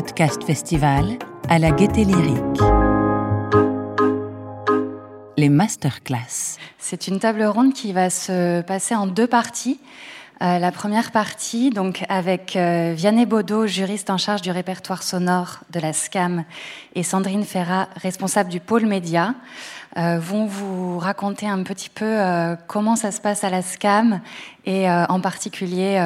Podcast Festival à la Gaieté Lyrique. Les masterclass. C'est une table ronde qui va se passer en deux parties. Euh, la première partie, donc avec euh, Vianney Baudot, juriste en charge du répertoire sonore de la SCAM, et Sandrine Ferrat, responsable du pôle média, vont vous raconter un petit peu comment ça se passe à la SCAM et en particulier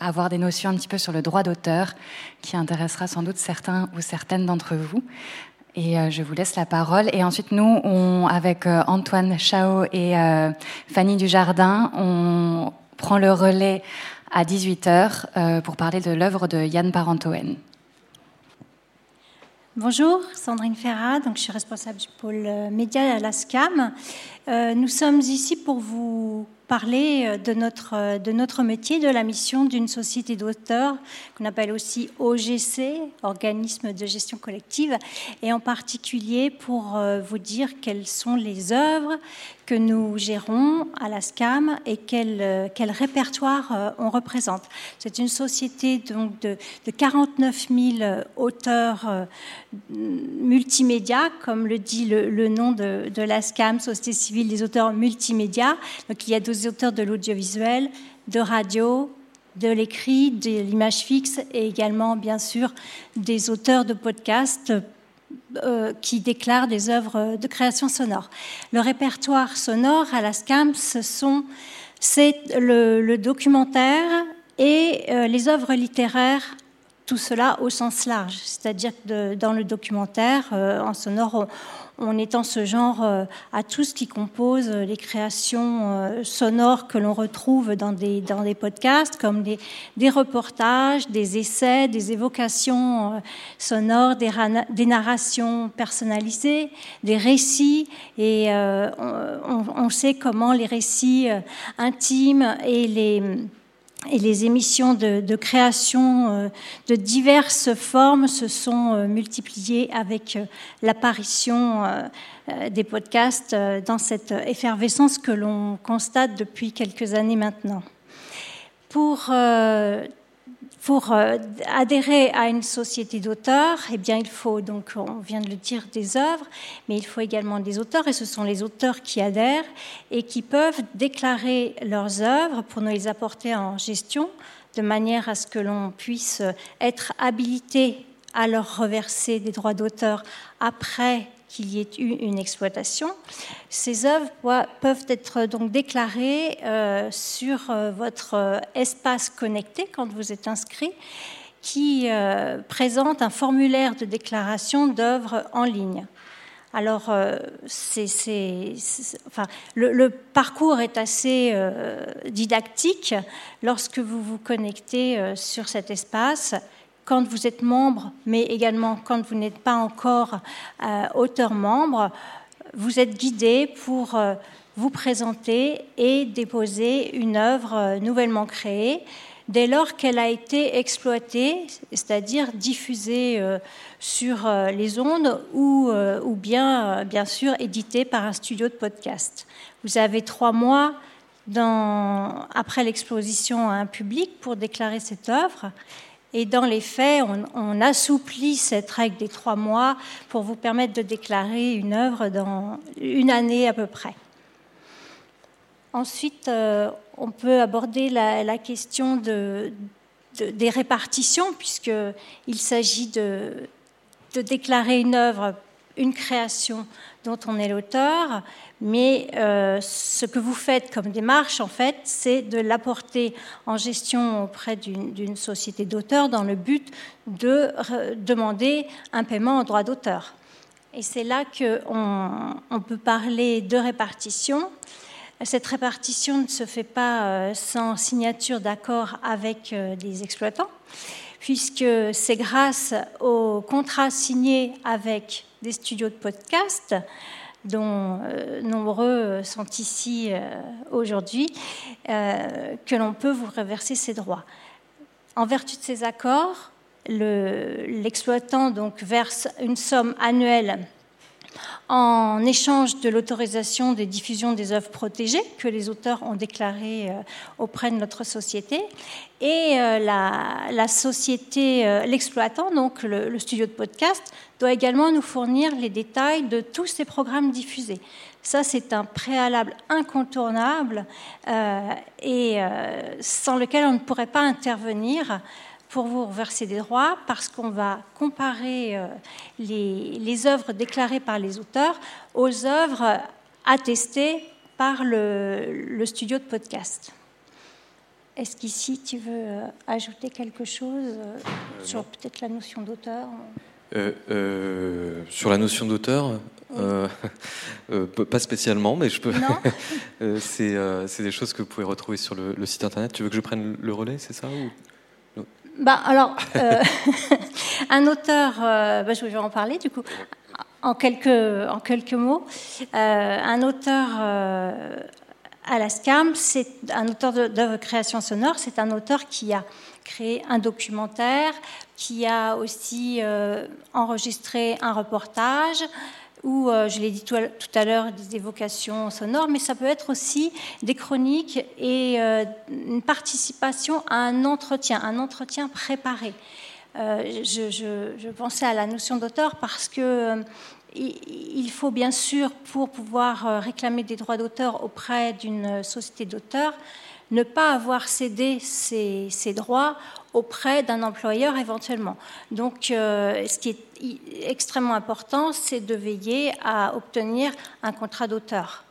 avoir des notions un petit peu sur le droit d'auteur qui intéressera sans doute certains ou certaines d'entre vous. Et je vous laisse la parole. Et ensuite, nous, on, avec Antoine Chao et Fanny Dujardin, on prend le relais à 18h euh, pour parler de l'œuvre de Yann Parentoen. Bonjour, Sandrine Ferrat, donc je suis responsable du pôle euh, média à la SCAM. Euh, nous sommes ici pour vous parler de notre, de notre métier, de la mission d'une société d'auteurs qu'on appelle aussi OGC, Organisme de gestion collective, et en particulier pour vous dire quelles sont les œuvres que nous gérons à la SCAM et quel, euh, répertoire euh, on représente. C'est une société donc de, 49 000 auteurs euh, multimédia, comme le dit le, nom de, de, la SCAM, Société civile des auteurs multimédia. Donc il y a des auteurs de l'audiovisuel, de radio, de l'écrit, de l'image fixe et également, bien sûr, des auteurs de podcasts euh, qui déclarent des œuvres de création sonore. Le répertoire sonore à la SCAM, c'est le, documentaire et euh, les œuvres littéraires tout cela au sens large, c'est-à-dire que dans le documentaire, euh, en sonore, on étend ce genre euh, à tout ce qui compose les créations euh, sonores que l'on retrouve dans des, dans des podcasts, comme des, reportages, des essais, des évocations euh, sonores, des, narrations personnalisées, des récits. Et on, on, sait comment les récits intimes et les et les émissions de, création euh, de diverses formes se sont euh, multipliées avec euh, l'apparition des podcasts dans cette effervescence que l'on constate depuis quelques années maintenant. Pour pour euh, adhérer à une société d'auteurs, eh bien, il faut donc, on vient de le dire, des œuvres, mais il faut également des auteurs, et ce sont les auteurs qui adhèrent et qui peuvent déclarer leurs œuvres pour nous les apporter en gestion, de manière à ce que l'on puisse être habilité à leur reverser des droits d'auteur après qu'il y ait eu une exploitation. Ces œuvres peuvent être donc déclarées euh, sur euh, votre euh, espace connecté quand vous êtes inscrit, qui présente un formulaire de déclaration d'œuvres en ligne. Alors, c'est, le, parcours est assez didactique lorsque vous vous connectez sur cet espace quand vous êtes membre, mais également quand vous n'êtes pas encore euh, auteur membre, vous êtes guidé pour euh, vous présenter et déposer une œuvre euh, nouvellement créée dès lors qu'elle a été exploitée, c'est-à-dire diffusée sur les ondes ou, ou bien, bien sûr, éditée par un studio de podcast. Vous avez trois mois après l'exposition à un public pour déclarer cette œuvre. Et dans les faits, on, assouplit cette règle des trois mois pour vous permettre de déclarer une œuvre dans une année à peu près. Ensuite, euh, on peut aborder la, question de, des répartitions, puisqu'il s'agit de déclarer une œuvre, une création dont on est l'auteur, mais euh, ce que vous faites comme démarche, en fait, c'est de l'apporter en gestion auprès d'une société d'auteur dans le but de demander un paiement en droit d'auteur. Et c'est là qu'on on peut parler de répartition. Cette répartition ne se fait pas euh, sans signature d'accord avec euh, les exploitants, puisque c'est grâce aux contrats signés avec des studios de podcast dont euh, nombreux sont ici euh, aujourd'hui, euh, que l'on peut vous reverser ces droits. En vertu de ces accords, l'exploitant verse une somme annuelle en échange de l'autorisation des diffusions des œuvres protégées que les auteurs ont déclarées auprès de notre société. Et la, société, l'exploitant, donc le, studio de podcast, doit également nous fournir les détails de tous ces programmes diffusés. Ça, c'est un préalable incontournable et sans lequel on ne pourrait pas intervenir pour vous reverser des droits parce qu'on va comparer euh, les, œuvres déclarées par les auteurs aux œuvres attestées par le, studio de podcast. Est-ce qu'ici tu veux euh, ajouter quelque chose euh, sur peut-être la notion d'auteur Sur la notion d'auteur Pas spécialement, mais je peux. c'est des choses que vous pouvez retrouver sur le, le, site internet. Tu veux que je prenne le relais, c'est ça ou... Bah, alors, euh, un auteur, euh, bah, je vais en parler du coup, en quelques, en quelques mots. Euh, un auteur à la SCAM, c'est un auteur d'œuvres création sonore, c'est un auteur qui a créé un documentaire, qui a aussi enregistré un reportage, ou, euh, je l'ai dit tout à l'heure, des évocations sonores, mais ça peut être aussi des chroniques et euh, une participation à un entretien, un entretien préparé. Euh, je, pensais à la notion d'auteur parce que il faut bien sûr, pour pouvoir réclamer des droits d'auteur auprès d'une société d'auteurs, ne pas avoir cédé ses, droits auprès d'un employeur éventuellement. Donc, euh, ce qui est extrêmement important, c'est de veiller à obtenir un contrat d'auteur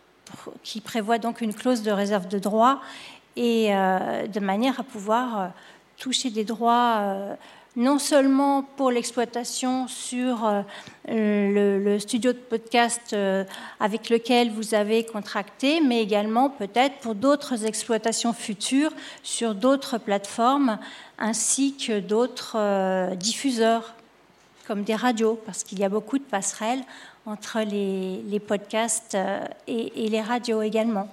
qui prévoit donc une clause de réserve de droits et euh, de manière à pouvoir euh, toucher des droits non seulement pour l'exploitation sur euh, le, studio de podcast euh, avec lequel vous avez contracté, mais également peut-être pour d'autres exploitations futures sur d'autres plateformes, ainsi que d'autres euh, diffuseurs, comme des radios, parce qu'il y a beaucoup de passerelles entre les, podcasts et, et les radios également.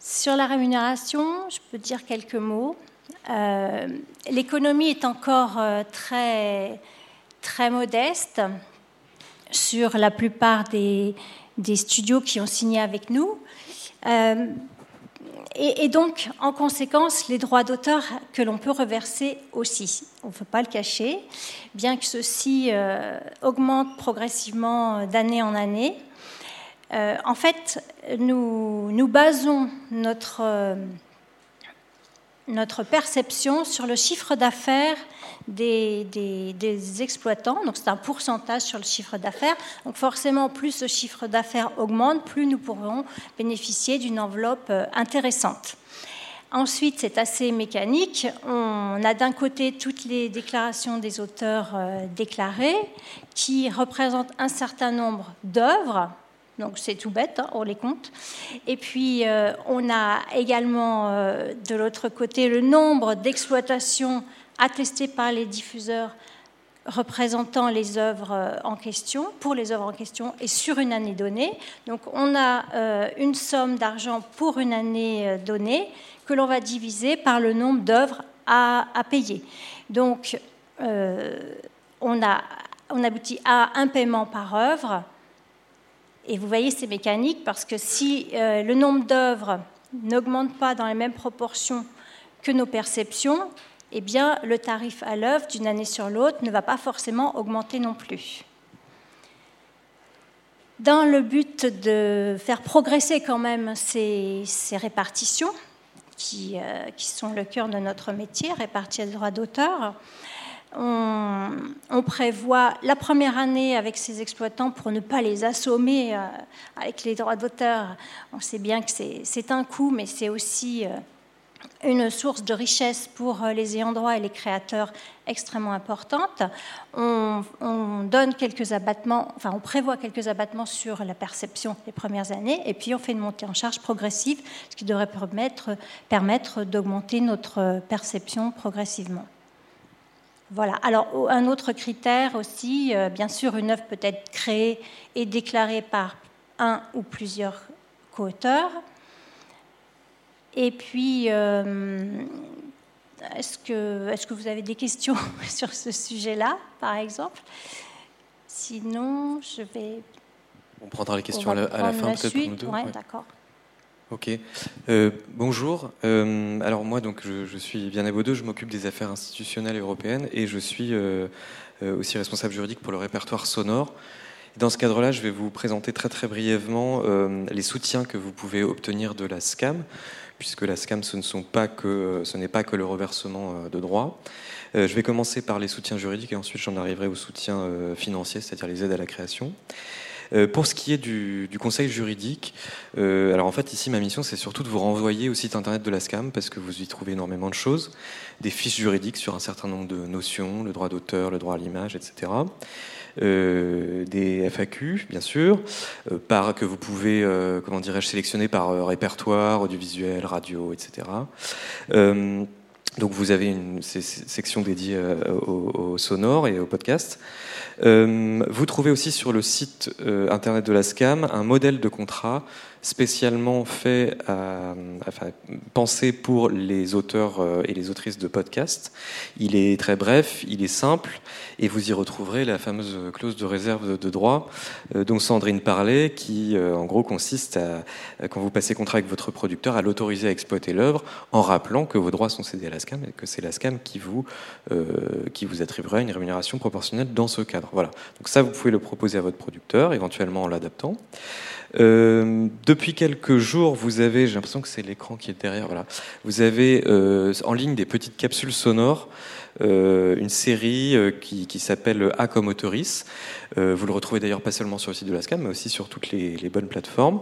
Sur la rémunération, je peux dire quelques mots. Euh, l'économie est encore euh, très, très modeste sur la plupart des, studios qui ont signé avec nous. Euh, et, donc, en conséquence, les droits d'auteur que l'on peut reverser aussi. On ne peut pas le cacher, bien que ceci augmente progressivement d'année en année. en fait, nous, nous basons notre notre perception sur le chiffre d'affaires des, exploitants. Donc c'est un pourcentage sur le chiffre d'affaires. Donc forcément, plus ce chiffre d'affaires augmente, plus nous pourrons bénéficier d'une enveloppe euh, intéressante. Ensuite, c'est assez mécanique. On a d'un côté toutes les déclarations des auteurs euh, déclarés qui représentent un certain nombre d'œuvres donc c'est tout bête, hein, on les compte. Et puis euh, on a également euh, de l'autre côté le nombre d'exploitations attestées par les diffuseurs représentant les œuvres euh, en question, pour les œuvres en question, et sur une année donnée. Donc on a une somme d'argent pour une année donnée que l'on va diviser par le nombre d'œuvres à, payer. Donc on, on aboutit à un paiement par œuvre et vous voyez, c'est mécanique parce que si euh, le nombre d'œuvres n'augmente pas dans les mêmes proportions que nos perceptions, eh le tarif à l'œuvre d'une année sur l'autre ne va pas forcément augmenter non plus. Dans le but de faire progresser quand même ces, répartitions, qui, euh, qui, sont le cœur de notre métier, répartir les droits d'auteur, on, prévoit la première année avec ces exploitants pour ne pas les assommer euh, avec les droits d'auteur. On sait bien que c'est un coût, mais c'est aussi euh, une source de richesse pour euh, les ayants droit et les créateurs extrêmement importante. On, donne quelques abattements, enfin on prévoit quelques abattements sur la perception les premières années, et puis on fait une montée en charge progressive, ce qui devrait permettre d'augmenter notre perception progressivement. Voilà. Alors, un autre critère aussi, euh, bien sûr, une œuvre peut être créée et déclarée par un ou plusieurs co-auteurs. Et puis, euh, est-ce que, est que vous avez des questions sur ce sujet-là, par exemple? Sinon, je vais. On prendra les questions à la, fin, peut-être. Ouais, d'accord. Ok. Euh, bonjour. Euh, alors moi, donc, je, suis Vianney Baudeux, je m'occupe des affaires institutionnelles européennes et je suis euh, aussi responsable juridique pour le répertoire sonore. Dans ce cadre-là, je vais vous présenter très très brièvement les soutiens que vous pouvez obtenir de la SCAM, puisque la SCAM, ce n'est pas que le reversement de droits. je vais commencer par les soutiens juridiques et ensuite j'en arriverai aux soutiens financiers, c'est-à-dire les aides à la création. Euh, pour ce qui est du, conseil juridique, euh, alors en fait ici ma mission c'est surtout de vous renvoyer au site internet de la SCAM parce que vous y trouvez énormément de choses, des fiches juridiques sur un certain nombre de notions, le droit d'auteur, le droit à l'image, etc. Euh, des FAQ, bien sûr, par, que vous pouvez, comment dirais-je, sélectionner par répertoire, audiovisuel, radio, etc. donc vous avez une section dédiée au, au, sonore et au podcast. Euh, vous trouvez aussi sur le site euh, internet de la SCAM un modèle de contrat spécialement fait, à, enfin, pensé pour les auteurs euh, et les autrices de podcasts. Il est très bref, il est simple, et vous y retrouverez la fameuse clause de réserve de droit euh, dont Sandrine parlait, qui euh, en gros consiste à, quand vous passez contrat avec votre producteur, à l'autoriser à exploiter l'œuvre en rappelant que vos droits sont cédés à la SCAM et que c'est la SCAM qui vous, qui vous attribuera une rémunération proportionnelle dans ce cadre. Voilà. Donc ça, vous pouvez le proposer à votre producteur, éventuellement en l'adaptant. Euh, depuis quelques jours, vous avez, j'ai l'impression que c'est l'écran qui est derrière, voilà. Vous avez euh, en ligne des petites capsules sonores, euh, une série qui, s'appelle A comme Autoris. vous le retrouvez d'ailleurs pas seulement sur le site de la SCAM, mais aussi sur toutes les, les bonnes plateformes.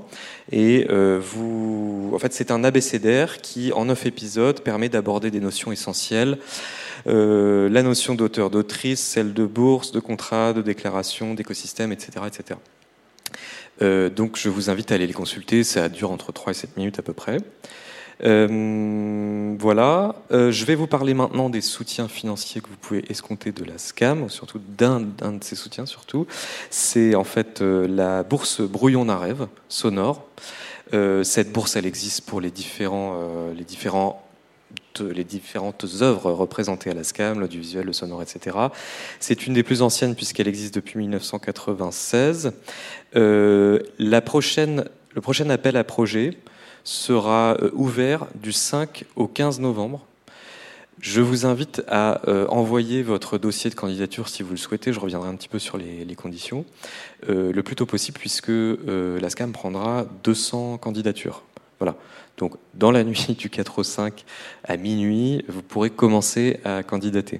Et vous, en fait, c'est un abécédaire qui, en neuf épisodes, permet d'aborder des notions essentielles. la notion d'auteur, d'autrice, celle de bourse, de contrat, de déclaration, d'écosystème, etc., etc. Euh, donc je vous invite à aller les consulter, ça dure entre 3 et 7 minutes à peu près. Euh, voilà, euh, je vais vous parler maintenant des soutiens financiers que vous pouvez escompter de la SCAM, surtout d'un de ces soutiens surtout. C'est en fait la bourse Brouillon d'un rêve sonore. cette bourse, elle existe pour les les différents les différentes œuvres représentées à la SCAM, l'audiovisuel, le sonore, etc. C'est une des plus anciennes puisqu'elle existe depuis 1996. Euh, le prochain appel à projet sera euh, ouvert du 5 au 15 novembre. Je vous invite à euh, envoyer votre dossier de candidature si vous le souhaitez. Je reviendrai un petit peu sur les, les conditions le plus tôt possible puisque la SCAM prendra 200 candidatures. Voilà. Donc, dans la nuit du 4 au 5 à minuit, vous pourrez commencer à candidater.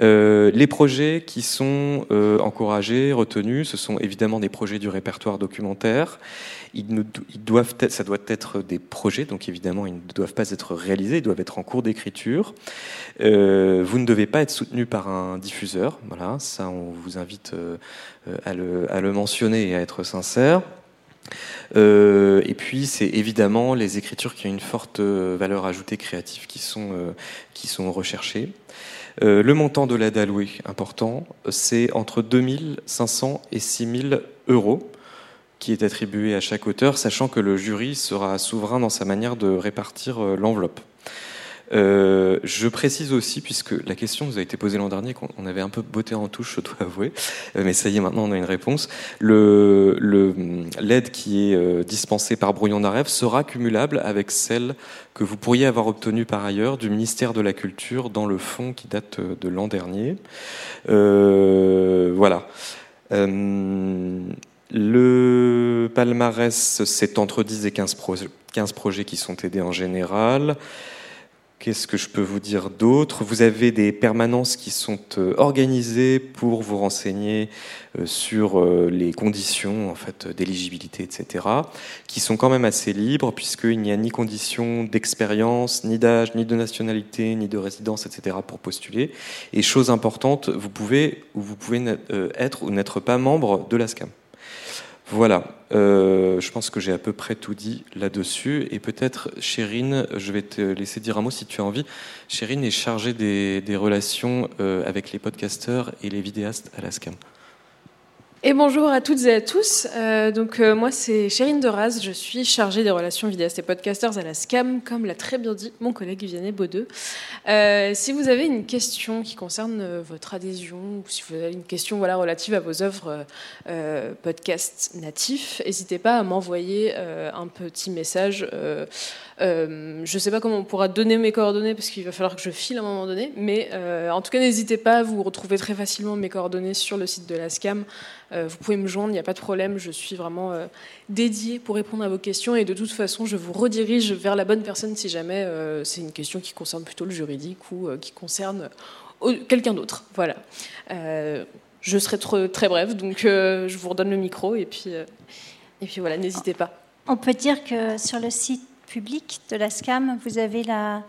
Euh, les projets qui sont euh, encouragés, retenus, ce sont évidemment des projets du répertoire documentaire. Ils, doivent ça doit être des projets, donc évidemment ils ne doivent pas être réalisés, ils doivent être en cours d'écriture. Euh, vous ne devez pas être soutenu par un diffuseur, voilà, ça on vous invite à le mentionner et à être sincère. Euh, et puis, c'est évidemment les écritures qui ont une forte euh, valeur ajoutée créative qui sont, euh, qui sont recherchées. le montant de l'aide allouée, important, c'est entre 2500 et 6000 euros qui est attribué à chaque auteur, sachant que le jury sera souverain dans sa manière de répartir l'enveloppe. Euh, je précise aussi, puisque la question nous a été posée l'an dernier, qu'on avait un peu botté en touche, je dois avouer, euh, mais ça y est, maintenant on a une réponse. L'aide qui est euh, dispensée par Brouillon d'Arève sera cumulable avec celle que vous pourriez avoir obtenue par ailleurs du ministère de la Culture dans le fonds qui date de l'an dernier. voilà. le palmarès, c'est entre 10 et 15, 15 projets qui sont aidés en général. Qu'est-ce que je peux vous dire d'autre? Vous avez des permanences qui sont euh, organisées pour vous renseigner euh, sur euh, les conditions en fait d'éligibilité, etc., qui sont quand même assez libres puisqu'il n'y a ni condition d'expérience, ni d'âge, ni de nationalité, ni de résidence, etc. pour postuler. Et chose importante, vous pouvez ou vous pouvez être ou n'être pas membre de la SCAM. Voilà, euh, je pense que j'ai à peu près tout dit là-dessus. Et peut-être, Chérine, je vais te laisser dire un mot si tu as envie. Chérine est chargée des, relations euh, avec les podcasteurs et les vidéastes à la SCAM. Et bonjour à toutes et à tous. Euh, donc euh, moi c'est Chérine Deraz, je suis chargée des relations vidéastes et podcasters à la SCAM, comme l'a très bien dit mon collègue Vianney Baudeux. Euh, si vous avez une question qui concerne votre adhésion ou si vous avez une question voilà, relative à vos œuvres podcast natifs, n'hésitez pas à m'envoyer un petit message. Euh, je ne sais pas comment on pourra donner mes coordonnées parce qu'il va falloir que je file à un moment donné, mais euh, en tout cas n'hésitez pas, vous retrouvez très facilement mes coordonnées sur le site de la SCAM. Euh, vous pouvez me joindre, il n'y a pas de problème, je suis vraiment dédiée pour répondre à vos questions et de toute façon je vous redirige vers la bonne personne si jamais c'est une question qui concerne plutôt le juridique ou qui concerne quelqu'un d'autre. Voilà. Je serai trop- très brève, donc je vous redonne le micro et puis, et puis voilà, n'hésitez pas. On peut dire que sur le site de la SCAM, vous avez la,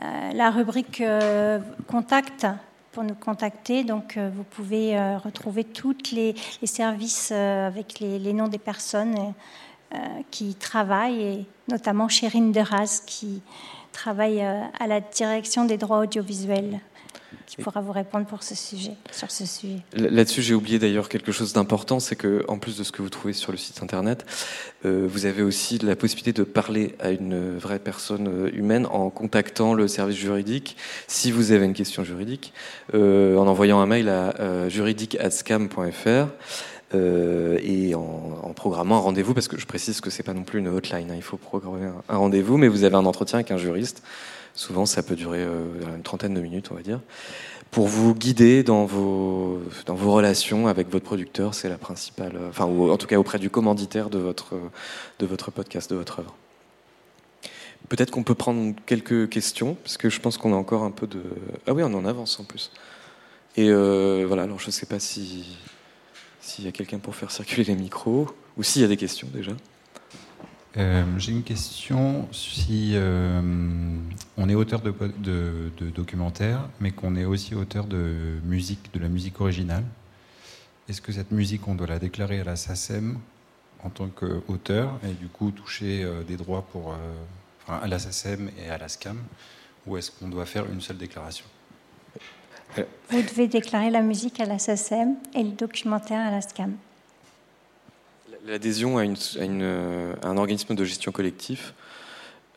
euh, rubrique euh, Contact pour nous contacter. Donc, euh, vous pouvez retrouver tous les, services avec les, les noms des personnes qui travaillent, et notamment Chérine Deraz, qui travaille à la direction des droits audiovisuels, qui pourra vous répondre sur ce sujet. Là-dessus, j'ai oublié d'ailleurs quelque chose d'important, c'est que en plus de ce que vous trouvez sur le site internet, euh, vous avez aussi la possibilité de parler à une vraie personne euh, humaine en contactant le service juridique, si vous avez une question juridique, euh, en envoyant un mail à euh, juridique@scam.fr. et en, programmant un rendez-vous, parce que je précise que c'est pas non plus une hotline, hein, il faut programmer un rendez-vous, mais vous avez un entretien avec un juriste. Souvent, ça peut durer euh, une trentaine de minutes, on va dire pour vous guider dans vos, dans vos relations avec votre producteur, c'est la principale, euh, enfin, ou en tout cas auprès du commanditaire de votre, de votre podcast, de votre œuvre. Peut-être qu'on peut prendre quelques questions, parce que je pense qu'on a encore un peu de. Ah oui, on en avance en plus. Et euh, voilà, alors je ne sais pas si s'il y a quelqu'un pour faire circuler les micros, ou s'il y a des questions déjà. Euh, J'ai une question. Si euh, on est auteur de, de, documentaires, mais qu'on est aussi auteur de musique, de la musique originale, est-ce que cette musique, on doit la déclarer à la SACEM en tant qu'auteur et du coup toucher euh, des droits pour, à la SACEM et à la SCAM Ou est-ce qu'on doit faire une seule déclaration? Vous devez déclarer la musique à la SACEM et le documentaire à la SCAM. L'adhésion euh, à un organisme de gestion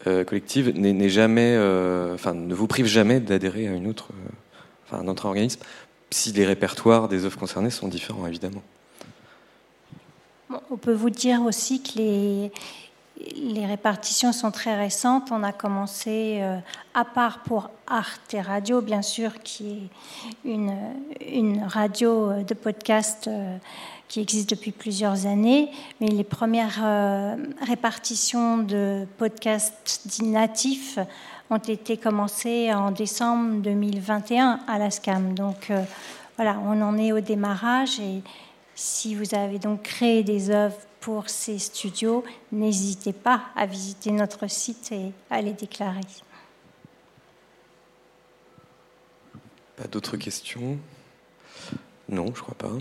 euh, collective n'est jamais, euh, enfin, ne vous prive jamais d'adhérer à euh, enfin, un autre organisme, si les répertoires des œuvres concernées sont différents, évidemment. On peut vous dire aussi que les, les répartitions sont très récentes. On a commencé, à part pour Arte Radio, bien sûr, qui est une, une radio de podcast qui existe depuis plusieurs années, mais les premières euh, répartitions de podcasts dits natifs ont été commencées en décembre 2021 à la SCAM. Donc euh, voilà, on en est au démarrage et si vous avez donc créé des œuvres pour ces studios, n'hésitez pas à visiter notre site et à les déclarer. Pas d'autres questions? Non, je crois pas.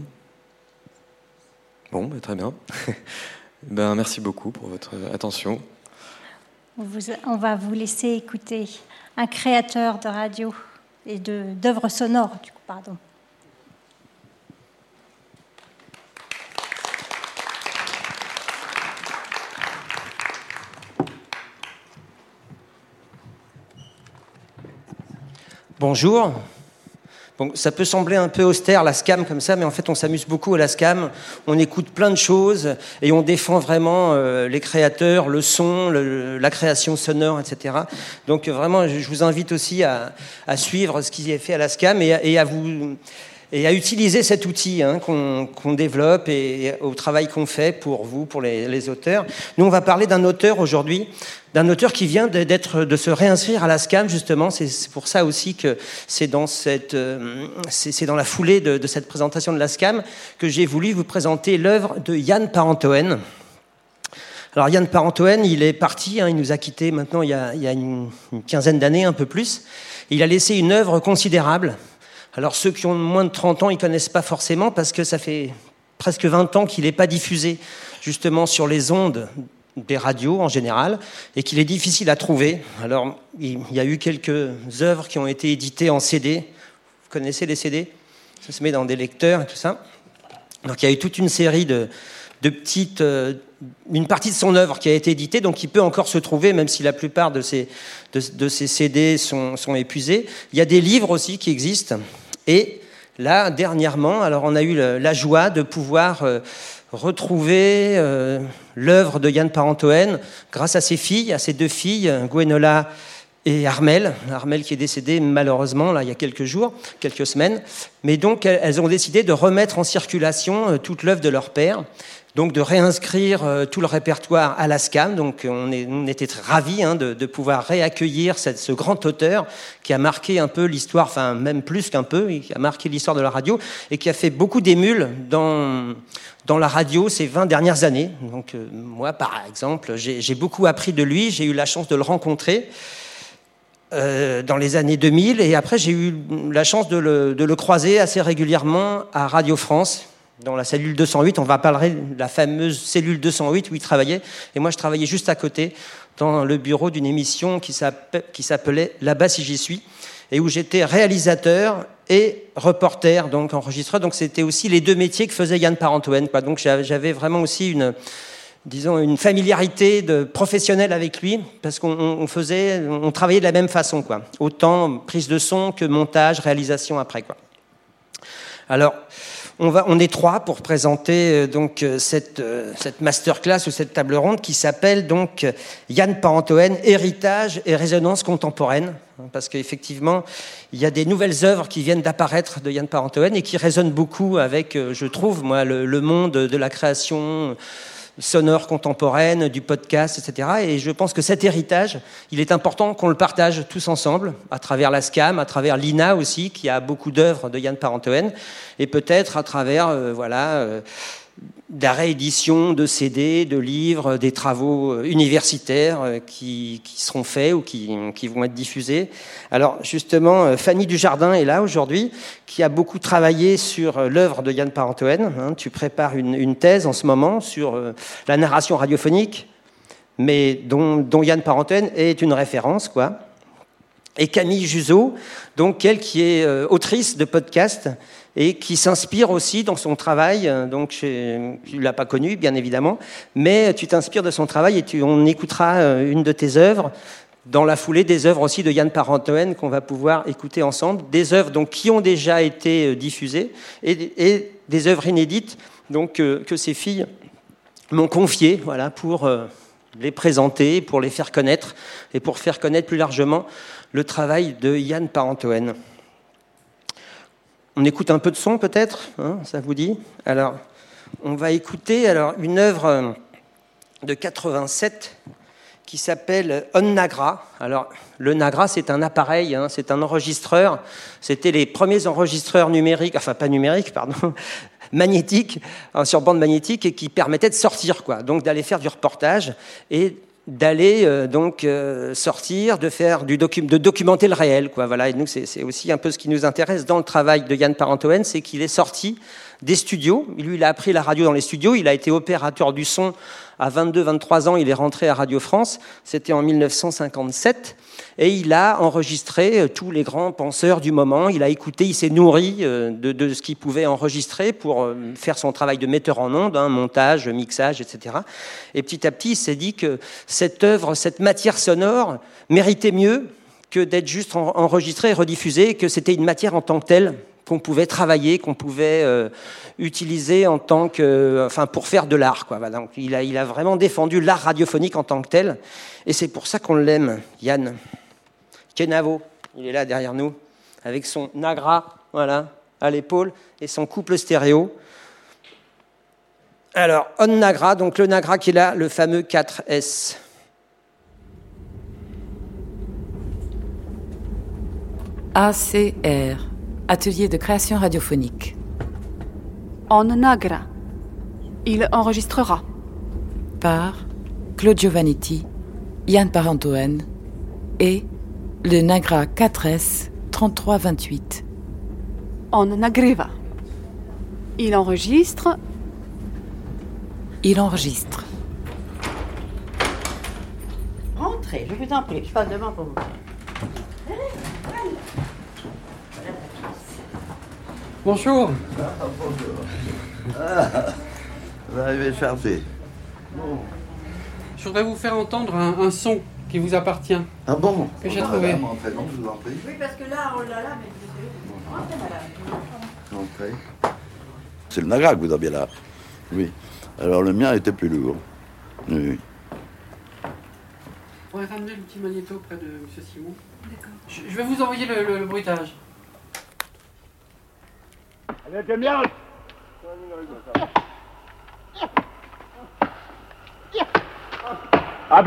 Bon, bah, très bien. ben, merci beaucoup pour votre attention. On, vous- on va vous laisser écouter un créateur de radio et de- d'œuvres sonores, du coup, pardon. Bonjour. Bon, ça peut sembler un peu austère, la SCAM, comme ça, mais en fait, on s'amuse beaucoup à la SCAM. On écoute plein de choses et on défend vraiment euh, les créateurs, le son, le- la création sonore, etc. Donc, vraiment, je vous invite aussi à, à suivre ce qui est fait à la SCAM et, et à vous et à utiliser cet outil hein, qu'on qu'on développe et, au travail qu'on fait pour vous, pour les, les auteurs. Nous, on va parler d'un auteur aujourd'hui, d'un auteur qui vient d'être, de se réinscrire à la SCAM justement. C'est pour ça aussi que c'est dans cette, euh, c'est dans la foulée de, de cette présentation de la SCAM que j'ai voulu vous présenter l'œuvre de Yann Parentoen. Alors Yann Parentoen, il est parti, hein, il nous a quittés maintenant il y a, il y a une quinzaine d'années, un peu plus. Il a laissé une œuvre considérable. Alors ceux qui ont moins de 30 ans, ils connaissent pas forcément parce que ça fait presque 20 ans qu'il n'est pas diffusé justement sur les ondes des radios en général et qu'il est difficile à trouver. Alors il il y a eu quelques œuvres qui ont été éditées en CD. Vous connaissez les CD Ça se met dans des lecteurs et tout ça. Donc il y a eu toute une série de, petites, une partie de son œuvre qui a été éditée, donc qui peut encore se trouver, même si la plupart de ces, de, ces CD sont, sont, épuisés. Il y a des livres aussi qui existent. Et là, dernièrement, alors on a eu la joie de pouvoir retrouver euh, l'œuvre de Yann Parentoen grâce à ses filles, à ses deux filles, Gwenola et Armel. Armel qui est décédée malheureusement il y a quelques jours, quelques semaines. Mais donc elles ont décidé de remettre en circulation euh, toute l'œuvre de leur père donc de réinscrire euh, tout le répertoire à la SCAM. Donc on, était ravis hein, de, pouvoir réaccueillir ce grand auteur qui a marqué un peu l'histoire, enfin même plus qu'un peu, qui a marqué l'histoire de la radio et qui a fait beaucoup d'émules dans, la radio ces 20 dernières années. Donc euh, moi, par exemple, j'ai beaucoup appris de lui, j'ai eu la chance de le rencontrer. Euh, dans les années 2000 et après j'ai eu la chance de le croiser assez régulièrement à Radio France dans la cellule 208, on va parler de la fameuse cellule 208 où il travaillait. Et moi, je travaillais juste à côté, dans le bureau d'une émission qui s'appelait Là-bas si j'y suis, et où j'étais réalisateur et reporter, donc enregistreur. Donc c'était aussi les deux métiers que faisait Yann Parentoen. Donc j'avais vraiment aussi une, disons, une familiarité de professionnelle avec lui, parce qu'on faisait, on travaillait de la même façon, quoi. Autant prise de son que montage, réalisation après, quoi. Alors, on, est trois pour présenter euh, donc euh, cette, euh, cette masterclass ou cette table ronde qui s'appelle donc Yann Parentoen, héritage et résonance contemporaine. Parce qu'effectivement, il y a des nouvelles œuvres qui viennent d'apparaître de Yann Parentoen et qui résonnent beaucoup avec, je trouve, moi, le monde de la création sonore contemporaine, du podcast, etc. Et je pense que cet héritage, il est important qu'on le partage tous ensemble, à travers la SCAM, à travers l'INA aussi, qui a beaucoup d'œuvres de Yann Parentoen, et peut-être à travers euh, voilà, euh, la réédition de CD, de livres, des travaux euh, universitaires euh, qui, seront faits ou qui, vont être diffusés. Alors justement, euh, Fanny Dujardin est là aujourd'hui, qui a beaucoup travaillé sur l'œuvre de Yann Parentoen. Hein. tu prépares une, thèse en ce moment sur la narration radiophonique, mais dont, dont Yann Parentoen est une référence, quoi. Et Camille Juseau, donc elle qui est autrice de podcasts et qui s'inspire aussi dans son travail. Euh, donc, tu ne l'as pas connu, bien évidemment, mais tu t'inspires de son travail et tu, on écoutera euh, une de tes œuvres dans la foulée des œuvres aussi de Yann Parentoen qu'on va pouvoir écouter ensemble, des œuvres donc, qui ont déjà été euh, diffusées et, des œuvres inédites donc, que ces filles m'ont confiées voilà, pour les présenter, pour les faire connaître et pour faire connaître plus largement le travail de Yann Parentoen. On écoute un peu de son peut-être, hein, ça vous dit? Alors, on va écouter alors une œuvre euh, de 87 qui s'appelle On Nagra. Alors, le Nagra, c'est un appareil, hein, c'est un enregistreur. C'était les premiers enregistreurs numériques, enfin pas numériques, pardon, magnétiques, hein, sur bande magnétique, et qui permettaient de sortir, quoi. Donc d'aller faire du reportage et d'aller euh, donc euh, sortir, de faire du de documenter le réel, quoi. Voilà. Et nous, c'est aussi un peu ce qui nous intéresse dans le travail de Yann Parentoen, c'est qu'il est sorti des studios. Lui, il a appris la radio dans les studios. Il a été opérateur du son à 22-23 ans. Il est rentré à Radio France. C'était en 1957. Et il a enregistré euh, tous les grands penseurs du moment. Il a écouté, il s'est nourri euh, de, ce qu'il pouvait enregistrer pour euh, faire son travail de metteur en ondes, hein, montage, mixage, etc. Et petit à petit, il s'est dit que cette œuvre, cette matière sonore méritait mieux que d'être juste enregistrée et rediffusée, que c'était une matière en tant que telle qu'on pouvait travailler, qu'on pouvait utiliser en tant que, enfin, pour faire de l'art. Quoi. Donc, il, a, il a vraiment défendu l'art radiophonique en tant que tel, et c'est pour ça qu'on l'aime, Yann. Kenavo, il est là derrière nous, avec son Nagra, voilà, à l'épaule, et son couple stéréo. Alors, On Nagra, donc le Nagra qui est là, le fameux 4S. ACR atelier de création radiophonique. En Nagra. Il enregistrera. Par Claude Giovannitti, Yann Parentoen et le Nagra 4S 3328. En Nagreva. Il enregistre. Il enregistre. Entrez, je vous en prie, je passe devant pour vous. Bonjour. Ah, vous arrivez chercher. Je voudrais vous faire entendre un, un son qui vous appartient. Ah bon Que j'ai Ah, trouvé. madame, entrez, non, je vous en prie. Oui, parce que là, on l'a là, mais Entrez, madame. Entrez. C'est le Nagra que vous aviez là. Oui. Alors le mien était plus lourd. Oui. On va ramener le petit magnéto près de M. Simon. D'accord. Je, je vais vous envoyer le, le- le bruitage. Ben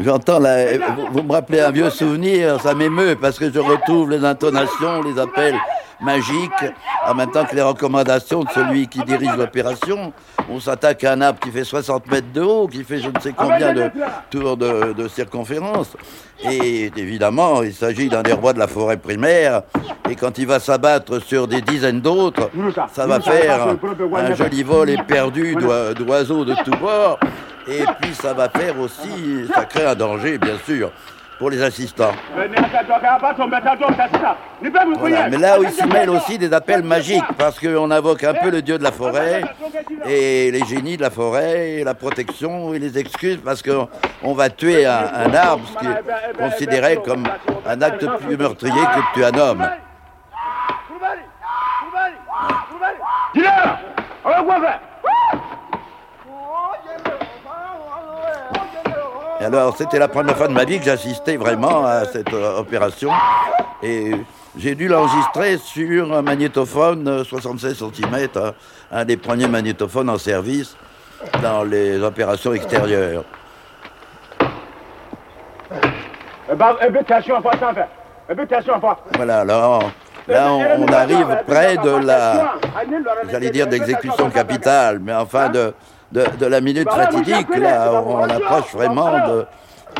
J'entends là, vous, vous me rappelez un vieux souvenir, ça m'émeut parce que je retrouve les intonations, les appels magiques, en même temps que les recommandations de celui qui dirige l'opération. On s'attaque à un arbre qui fait 60 mètres de haut, qui fait je ne sais combien de tours de, circonférence. Et évidemment, il s'agit d'un des rois de la forêt primaire. Et quand il va s'abattre sur des dizaines d'autres, ça va faire un, un joli vol éperdu d'oi- d'oiseaux de tous bords. Et puis ça va faire aussi, ça crée un danger, bien sûr, pour les assistants. Voilà. Mais là où il s'y mêle aussi des appels magiques, parce qu'on invoque un peu le dieu de la forêt, et les génies de la forêt, et la protection, et les excuses, parce qu'on va tuer un, un arbre, ce qui est considéré comme un acte plus meurtrier que de tuer un homme. Et alors, c'était la première fois de ma vie que j'assistais vraiment à cette euh, opération. Et j'ai dû l'enregistrer sur un magnétophone euh, 76 cm, un des premiers magnétophones en service dans les opérations extérieures. Voilà, alors là, on, on arrive près de la, j'allais dire d'exécution capitale, mais enfin de, de, de la minute fatidique, là, on approche vraiment de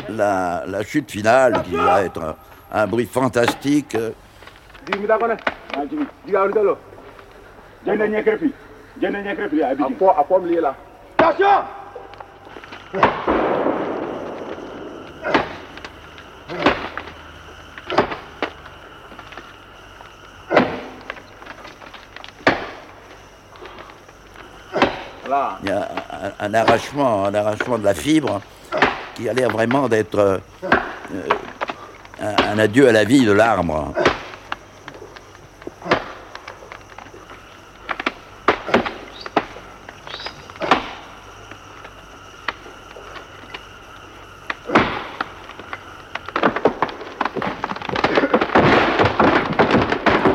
la, la chute finale qui va être un, un bruit fantastique. Il y a un, arrachement, un arrachement de la fibre qui a l'air vraiment d'être euh, euh, un, un adieu à la vie de l'arbre.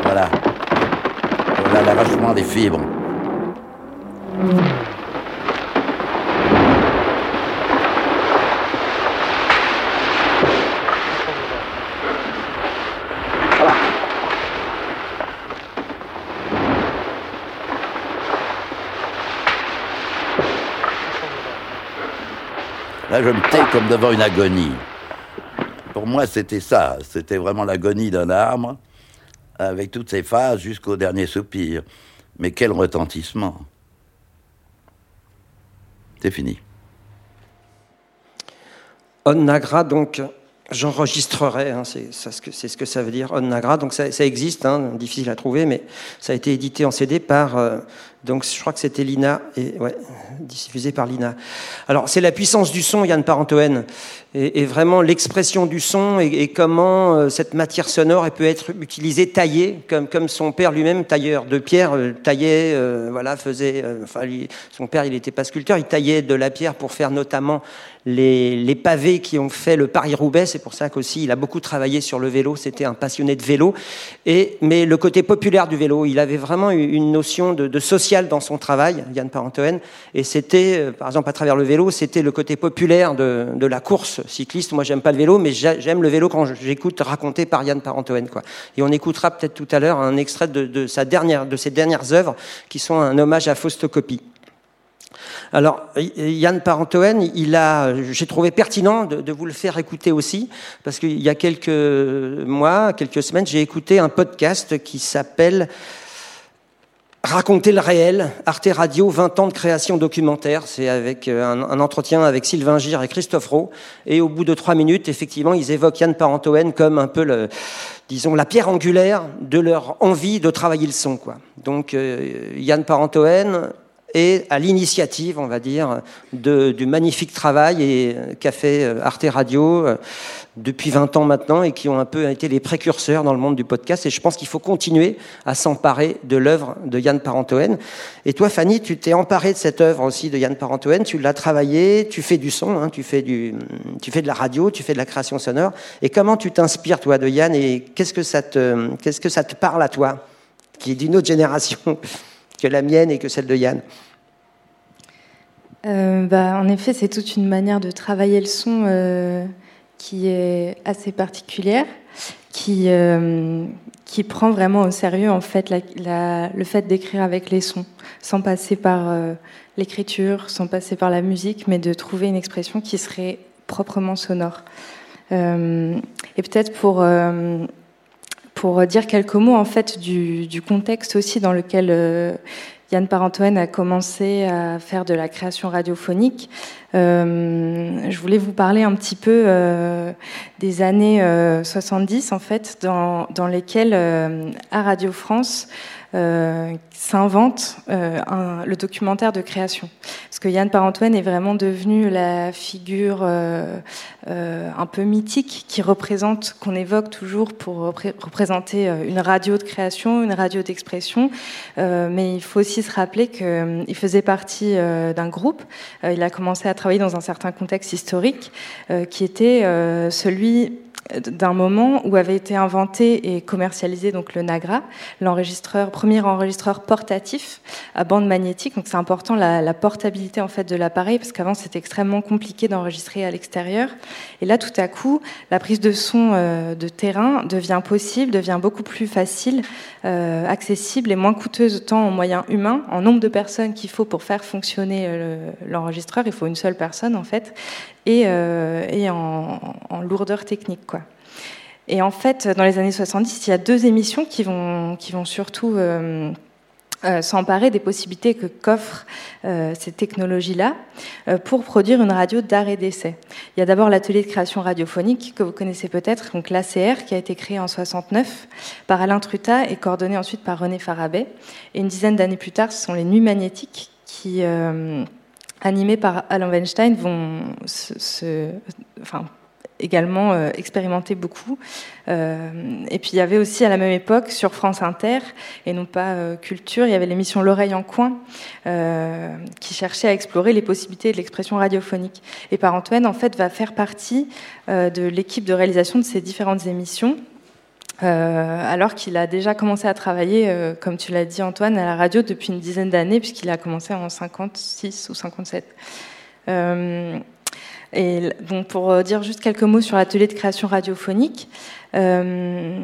Voilà. Voilà l'arrachement des fibres. Je me tais comme devant une agonie. Pour moi, c'était ça. C'était vraiment l'agonie d'un arbre, avec toutes ses phases jusqu'au dernier soupir. Mais quel retentissement. C'est fini. On Nagra, donc, j'enregistrerai, hein, c'est ce que- ça veut dire, On Nagra. Donc, ça, ça existe, hein, difficile à trouver, mais ça a été édité en CD par, euh, donc, je crois que c'était Lina, et ouais, diffusé par Lina. Alors, c'est la puissance du son, Yann Parentoen, et, vraiment l'expression du son et, comment euh, cette matière sonore peut être utilisée, taillée, comme, comme son père lui-même, tailleur de pierre, euh, taillait, euh, voilà, faisait, enfin, son père, il n'était pas sculpteur, il taillait de la pierre pour faire notamment les, les pavés qui ont fait le Paris-Roubaix. C'est pour ça qu'aussi il a beaucoup travaillé sur le vélo. C'était un passionné de vélo. Et, mais le côté populaire du vélo, il avait vraiment une notion de, de dans son travail, Yann Parentoen. Et c'était, euh, par exemple, à travers le vélo, c'était le côté populaire de, la course cycliste. Moi, j'aime pas le vélo, mais j'a- j'aime le vélo quand j'écoute raconté par Yann Parentoen. Et on écoutera peut-être tout à l'heure un extrait de, de, sa dernière, de ses dernières œuvres qui sont un hommage à Faustocopie. Alors, Yann Parentoen, il a, j'ai trouvé pertinent de, de vous le faire écouter aussi, parce qu'il y a quelques mois, quelques semaines, j'ai écouté un podcast qui s'appelle raconter le réel. Arte Radio, 20 ans de création documentaire. C'est avec euh, un, entretien avec Sylvain Gire et Christophe Rowe. Et au bout de trois minutes, effectivement, ils évoquent Yann Parentoen comme un peu le, disons, la pierre angulaire de leur envie de travailler le son, quoi. Donc, euh, Yann Parentoen, et à l'initiative, on va dire, de, du magnifique travail euh, qu'a fait euh, Arte Radio euh, depuis 20 ans maintenant et qui ont un peu été les précurseurs dans le monde du podcast. Et je pense qu'il faut continuer à s'emparer de l'œuvre de Yann Parentoen. Et toi, Fanny, tu t'es emparée de cette œuvre aussi de Yann Parentoen. Tu l'as travaillé, tu fais du son, hein, tu, fais du, tu fais de la radio, tu fais de la création sonore. Et comment tu t'inspires, toi, de Yann et qu'est-ce que ça te, qu'est-ce que ça te parle à toi, qui est d'une autre génération? Que la mienne et que celle de Yann euh, bah, En effet, c'est toute une manière de travailler le son euh, qui est assez particulière, qui, euh, qui prend vraiment au sérieux en fait le fait d'écrire avec les sons, sans passer par l'écriture, sans passer par la musique, mais de trouver une expression qui serait proprement sonore. Et peut-être pour pour dire quelques mots en fait du, contexte aussi dans lequel euh, Yann Parentoen a commencé à faire de la création radiophonique. Euh, je voulais vous parler un petit peu euh, des années 70 en fait, dans, dans lesquelles à Radio France euh, s'invente euh, le documentaire de création. Parce que Yann Parentoine est vraiment devenu la figure euh, euh, un peu mythique qui représente, qu'on évoque toujours pour repré représenter une radio de création, une radio d'expression. mais il faut aussi se rappeler qu'il faisait partie d'un groupe. il a commencé à travailler dans un certain contexte historique qui était celui d'un moment où avait été inventé et commercialisé donc le Nagra, l'enregistreur, premier enregistreur portatif à bande magnétique. Donc c'est important la, portabilité en fait de l'appareil parce qu'avant c'était extrêmement compliqué d'enregistrer à l'extérieur. Et là tout à coup, la prise de son euh, de terrain devient possible, devient beaucoup plus facile, euh, accessible et moins coûteuse tant en moyens humains, en nombre de personnes qu'il faut pour faire fonctionner euh, l'enregistreur. Il faut une seule personne en fait et, en, lourdeur technique. Quoi. Et en fait, dans les années 70, il y a deux émissions qui vont, qui vont surtout euh, s'emparer des possibilités que qu'offrent euh, ces technologies-là euh, pour produire une radio d'arrêt d'essai. Il y a d'abord l'atelier de création radiophonique que vous connaissez peut-être, donc l'ACR, qui a été créé en 69 par Alain Truta et coordonné ensuite par René Farabet. Et une dizaine d'années plus tard, ce sont les nuits magnétiques qui animés par Alan Weinstein, vont se, se, enfin, également euh, expérimenter beaucoup. Euh, et puis il y avait aussi à la même époque sur France Inter, et non pas euh, Culture, il y avait l'émission L'oreille en coin, qui cherchait à explorer les possibilités de l'expression radiophonique. Et par Antoine, en fait, va faire partie de l'équipe de réalisation de ces différentes émissions. Alors qu'il a déjà commencé à travailler, comme tu l'as dit Antoine, à la radio depuis une dizaine d'années, puisqu'il a commencé en 56 ou 57. Euh, pour dire juste quelques mots sur l'atelier de création radiophonique, euh,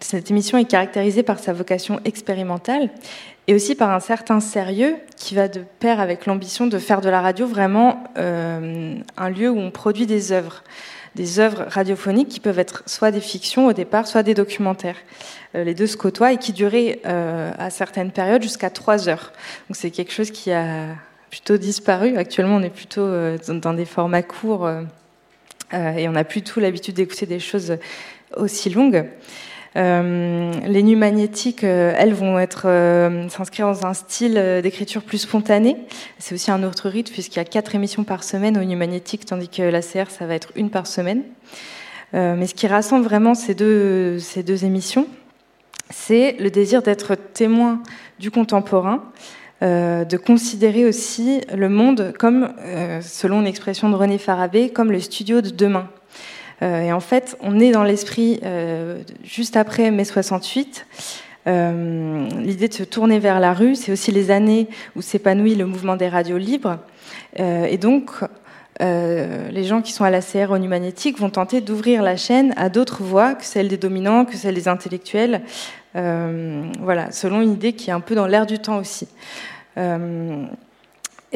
cette émission est caractérisée par sa vocation expérimentale et aussi par un certain sérieux qui va de pair avec l'ambition de faire de la radio vraiment euh, un lieu où on produit des œuvres des œuvres radiophoniques qui peuvent être soit des fictions au départ, soit des documentaires. Euh, les deux se côtoient et qui duraient euh, à certaines périodes jusqu'à trois heures. Donc c'est quelque chose qui a plutôt disparu. Actuellement, on est plutôt euh, dans des formats courts euh, et on n'a plus tout l'habitude d'écouter des choses aussi longues. Euh, les nuits magnétiques, euh, elles vont être euh, s'inscrire dans un style d'écriture plus spontané. C'est aussi un autre rythme puisqu'il y a quatre émissions par semaine aux nuits magnétiques, tandis que la CR, ça va être une par semaine. mais ce qui rassemble vraiment ces deux émissions, c'est le désir d'être témoin du contemporain, euh, de considérer aussi le monde comme, euh, selon l'expression de René Farabé, comme le studio de demain. Euh, et en fait, on est dans l'esprit juste après mai 68. L'idée de se tourner vers la rue, c'est aussi les années où s'épanouit le mouvement des radios libres. et donc, les gens qui sont à la CR au magnétique vont tenter d'ouvrir la chaîne à d'autres voix que celles des dominants, que celles des intellectuels. Voilà, selon une idée qui est un peu dans l'air du temps aussi. Euh,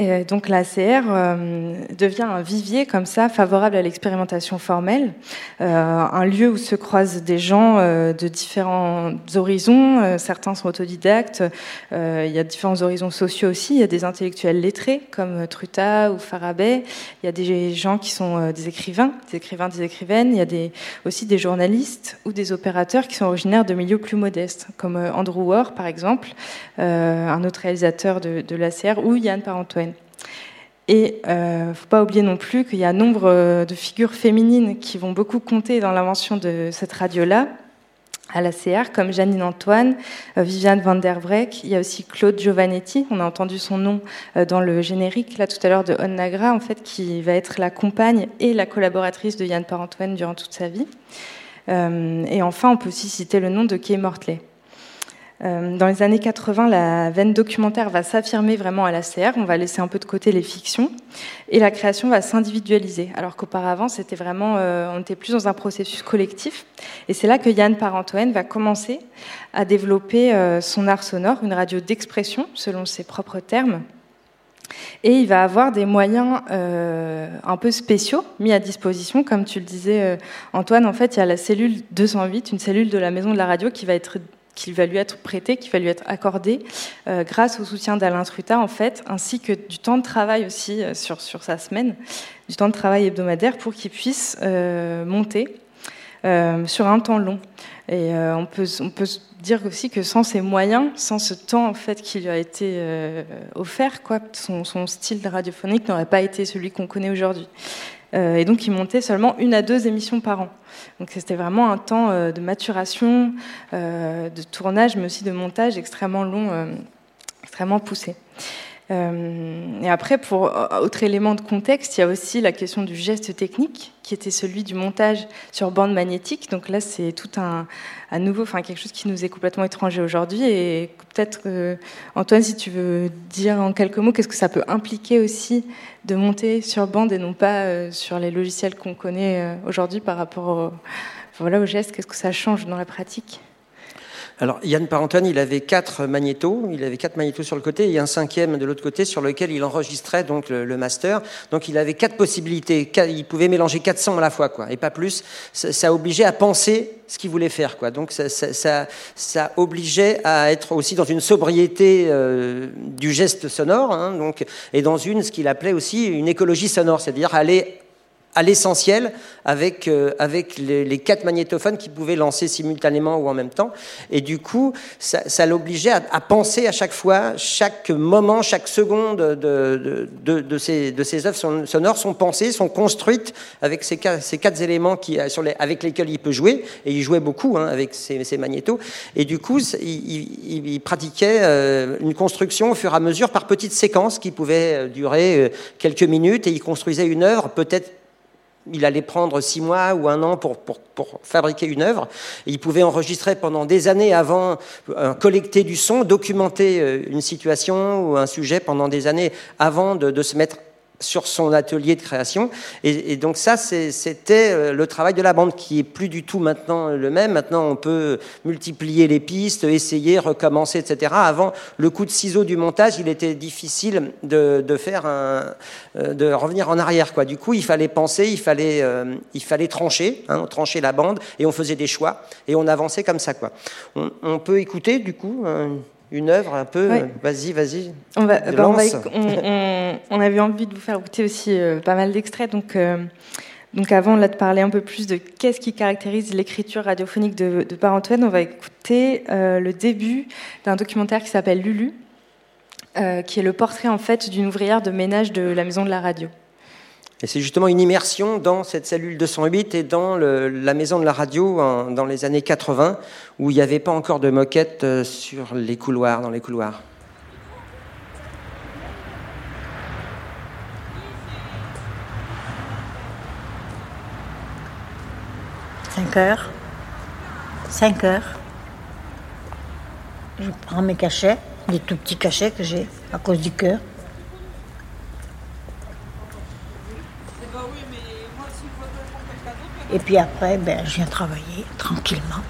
Et donc l'ACR euh, devient un vivier comme ça, favorable à l'expérimentation formelle, euh, un lieu où se croisent des gens euh, de différents horizons. Certains sont autodidactes, il y a différents horizons sociaux aussi. Il y a des intellectuels lettrés comme Truta ou Farabet. Il y a des gens qui sont des écrivains, des écrivains, des écrivaines. Il y a aussi des journalistes ou des opérateurs qui sont originaires de milieux plus modestes, comme Andrew War par exemple, un autre réalisateur de, de l'ACR, ou Yann Parentoine. Et il ne faut pas oublier non plus qu'il y a nombre euh, de figures féminines qui vont beaucoup compter dans l'invention de cette radio-là à la CR, comme Janine Antoine, euh, Viviane van der Vreck. Il y a aussi Claude Giovanetti, on a entendu son nom euh, dans le générique, là tout à l'heure, de On Nagra, en fait, qui va être la compagne et la collaboratrice de Yann Parentoine durant toute sa vie. Euh, et enfin, on peut aussi citer le nom de Kay Mortley. Euh, Dans les années 80, la veine documentaire va s'affirmer vraiment à la CR. On va laisser un peu de côté les fictions et la création va s'individualiser. Alors qu'auparavant, c'était vraiment, euh, on était plus dans un processus collectif. Et c'est là que Yann Parentoen va commencer à développer euh, son art sonore, une radio d'expression selon ses propres termes. Et il va avoir des moyens un peu spéciaux mis à disposition. Comme tu le disais, Antoine, en fait, il y a la cellule 208, une cellule de la maison de la radio qui va être qui va lui être prêtée, qui va lui être accordée euh, grâce au soutien d'Alain Truta, en fait, ainsi que du temps de travail aussi euh, sur, sur sa semaine, du temps de travail hebdomadaire pour qu'il puisse euh, monter sur un temps long. Et on, peut, on peut dire aussi que sans ces moyens, sans ce temps en fait qui lui a été offert, quoi, son, son style radiophonique n'aurait pas été celui qu'on connaît aujourd'hui. Euh, et donc, il montait seulement une à deux émissions par an. Donc, c'était vraiment un temps euh, de maturation, euh, de tournage, mais aussi de montage extrêmement long, extrêmement poussé. Euh, et après, pour euh, autre élément de contexte, il y a aussi la question du geste technique, qui était celui du montage sur bande magnétique. Donc là, c'est tout un, à nouveau, enfin quelque chose qui nous est complètement étranger aujourd'hui. Et peut-être, euh, Antoine, si tu veux dire en quelques mots, qu'est-ce que ça peut impliquer aussi de monter sur bande et non pas sur les logiciels qu'on connaît aujourd'hui par rapport au, voilà, au geste? Qu'est-ce que ça change dans la pratique? Alors, Yann Parentoine, il avait quatre magnétos. Il avait quatre magnétos sur le côté et un cinquième de l'autre côté sur lequel il enregistrait donc le, master. Donc, il avait quatre possibilités. Il pouvait mélanger quatre sons à la fois, quoi, et pas plus. Ça, obligeait à penser ce qu'il voulait faire, quoi. Donc, ça obligeait à être aussi dans une sobriété euh, du geste sonore, hein, donc, et dans une, ce qu'il appelait aussi une écologie sonore, c'est-à-dire aller à l'essentiel avec, euh, avec les, quatre magnétophones qui pouvaient lancer simultanément ou en même temps. Et du coup, ça, l'obligeait à, penser à chaque fois, chaque moment, chaque seconde de, de, de, ces, de ces œuvres son- sonores sont pensées, sont construites avec ces, quatre- ces quatre éléments qui, les, avec lesquels il peut jouer. Et il jouait beaucoup hein, avec ces, ces magnétos. Et du coup, il, pratiquait euh, une construction au fur et à mesure par petites séquences qui pouvaient euh, durer euh, quelques minutes. Et il construisait une œuvre peut-être il allait prendre six mois ou un an pour, pour, pour fabriquer une œuvre. Il pouvait enregistrer pendant des années avant, euh, collecter du son, documenter euh, une situation ou un sujet pendant des années avant de, de se mettre sur son atelier de création. Et, donc ça, c'était euh, le travail de la bande qui est plus du tout maintenant le même. Maintenant, on peut multiplier les pistes, essayer, recommencer, etc. Avant, le coup de ciseau du montage, il était difficile de, de faire un, euh, de revenir en arrière. Quoi. Du coup, il fallait penser, il fallait, euh, il fallait trancher, hein, trancher la bande, et on faisait des choix, et on avançait comme ça. Quoi. On, peut écouter, du coup, une œuvre un peu. Ouais. Vas-y, vas-y. On, va, bah, on, va avait envie de vous faire écouter aussi euh, pas mal d'extraits. Donc, euh, donc avant là, de parler un peu plus de qu'est-ce qui caractérise l'écriture radiophonique de, de Par-Antoine, on va écouter euh, le début d'un documentaire qui s'appelle Lulu, qui est le portrait en fait d'une ouvrière de ménage de la maison de la radio. Et c'est justement une immersion dans cette cellule 208 et dans la maison de la radio dans les années 80, où il n'y avait pas encore de moquette euh, sur les couloirs, dans les couloirs. Cinq heures. 5 heures. Je prends mes cachets, des tout petits cachets que j'ai à cause du cœur. Et puis après, ben, je viens travailler tranquillement.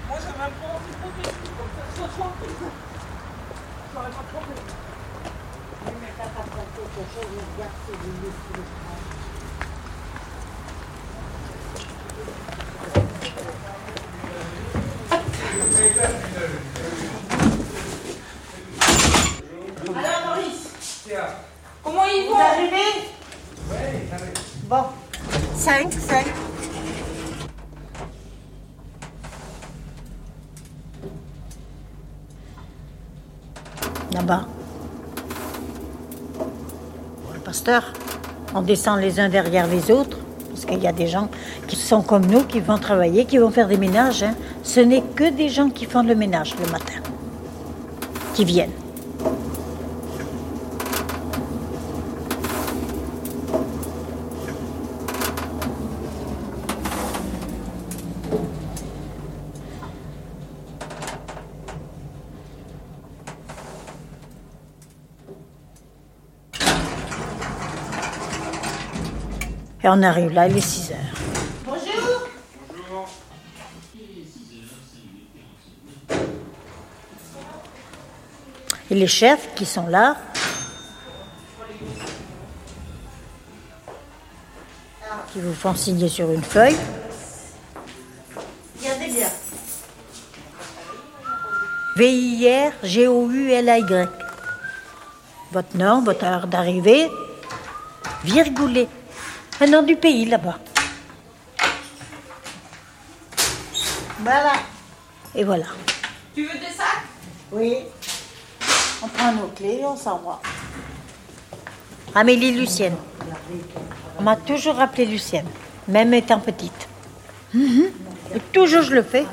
Alors Maurice, comment ils vont arriver Bon, 5, 5. Là-bas. On descend les uns derrière les autres, parce qu'il y a des gens qui sont comme nous, qui vont travailler, qui vont faire des ménages. hein. Ce n'est que des gens qui font le ménage le matin, qui viennent. On arrive là, il est 6 heures. Bonjour. Et les chefs qui sont là, qui vous font signer sur une feuille. Regardez bien. V-I-R-G-O-U-L-A-Y. Votre nom, votre heure d'arrivée, virgulé. Un nom du pays là-bas. Voilà. Et voilà. Tu veux des sacs? Oui. On prend nos clés et on s'en va. Amélie Lucienne. On m'a toujours appelée Lucienne, même étant petite. Mhm. Et toujours je le fais.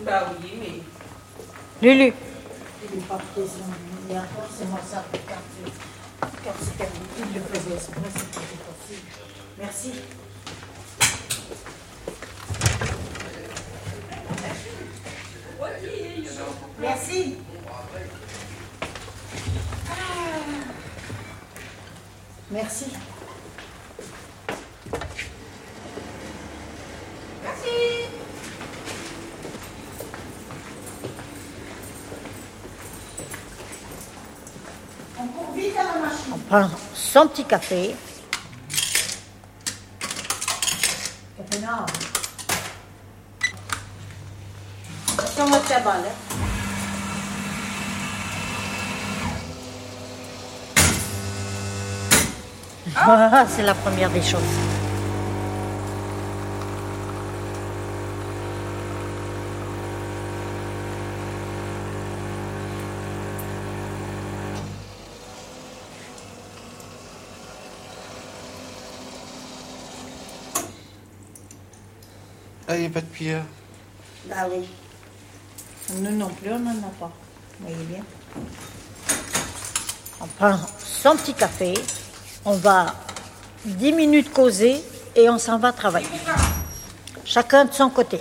Bah oui, mais. Lulu. Merci. Merci. Merci. Merci. On court vite à la machine. On prend son petit café. Hein. Ah, c'est la première des choses. Ah, il n'y a pas de cuillère. Bah oui. Nous non plus, on n'en a pas. Vous voyez bien. On prend son petit café, on va 10 minutes causer et on s'en va travailler. Chacun de son côté.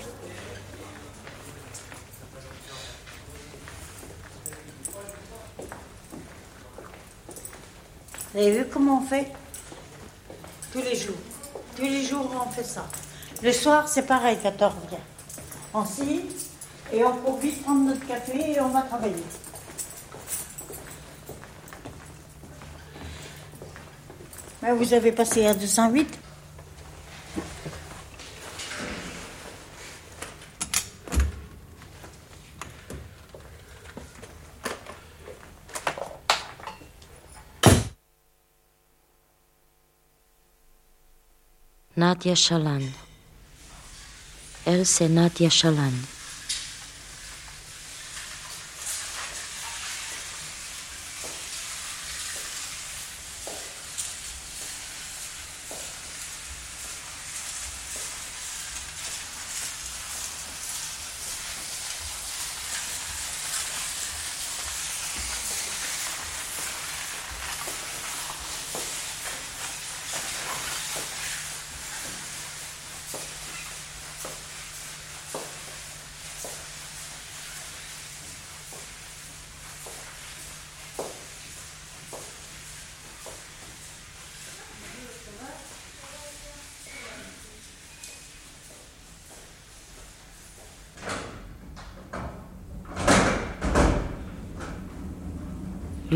Vous avez vu comment on fait? Tous les jours. Tous les jours, on fait ça. Le soir, c'est pareil quand on revient. On signe et on profite prendre notre café et on va travailler. Ben, vous avez passé à 208 Nadia Chalan. Elle, c'est Nadia Chalan.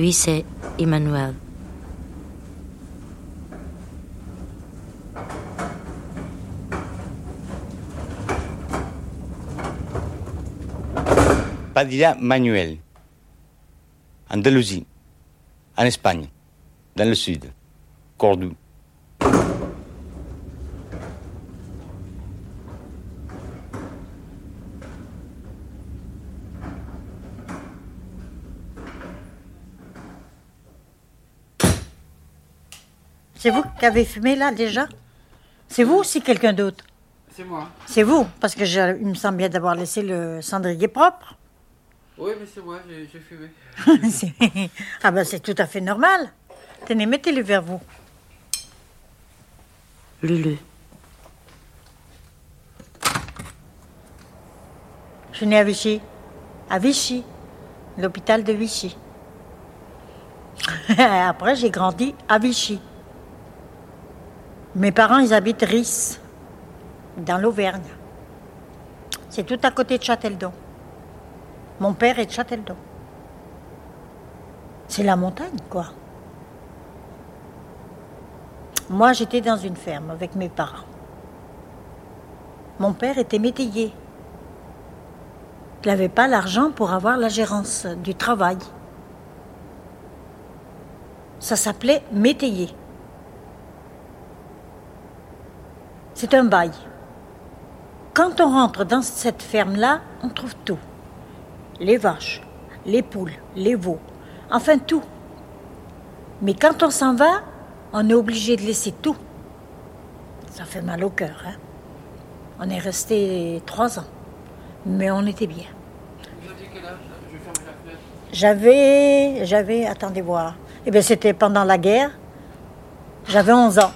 Lui, c'est Emmanuel. Padilla Manuel, Andalousie, en Espagne, dans le sud, Cordoue. Qui avez fumé là déjà C'est vous ou c'est quelqu'un d'autre? C'est moi. C'est vous, parce que je- il me semble bien d'avoir laissé le cendrier propre. Oui, mais c'est moi, j'ai fumé. C'est- ah ben c'est tout à fait normal. Tenez, mettez-le vers vous. Lulu. Je suis née à Vichy. À Vichy. L'hôpital de Vichy. Après, j'ai grandi à Vichy. Mes parents, ils habitent Ris, dans l'Auvergne. C'est tout à côté de Châteldon. Mon père est de Châteldon. C'est la montagne, quoi. Moi, j'étais dans une ferme avec mes parents. Mon père était métayer. Il n'avait pas l'argent pour avoir la gérance du travail. Ça s'appelait métayer. C'est un bail. Quand on rentre dans cette ferme-là, on trouve tout. Les vaches, les poules, les veaux, enfin tout. Mais quand on s'en va, on est obligé de laisser tout. Ça fait mal au cœur. Hein? On est resté trois ans, mais on était bien. J'avais, j'avais, attendez voir. Eh bien, c'était pendant la guerre. J'avais 11 ans.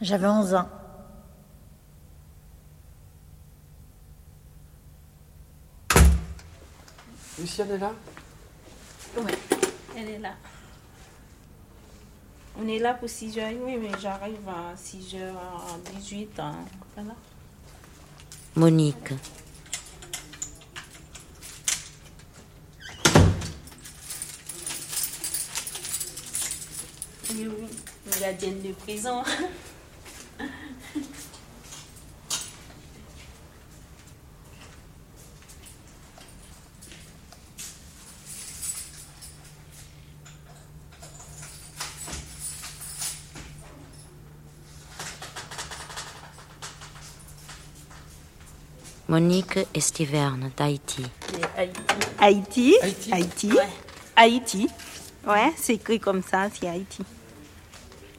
J'avais 11 ans. Luciane est là? Oui, elle est là. On est là pour 6h30, mais j'arrive à 6h18. hein, Voilà. Monique. Oui, oui, gardienne de prison. Monique Estiverne d'Haïti. Haïti. Haïti. Haïti. Haïti. Ouais, c'est écrit comme ça, c'est Haïti.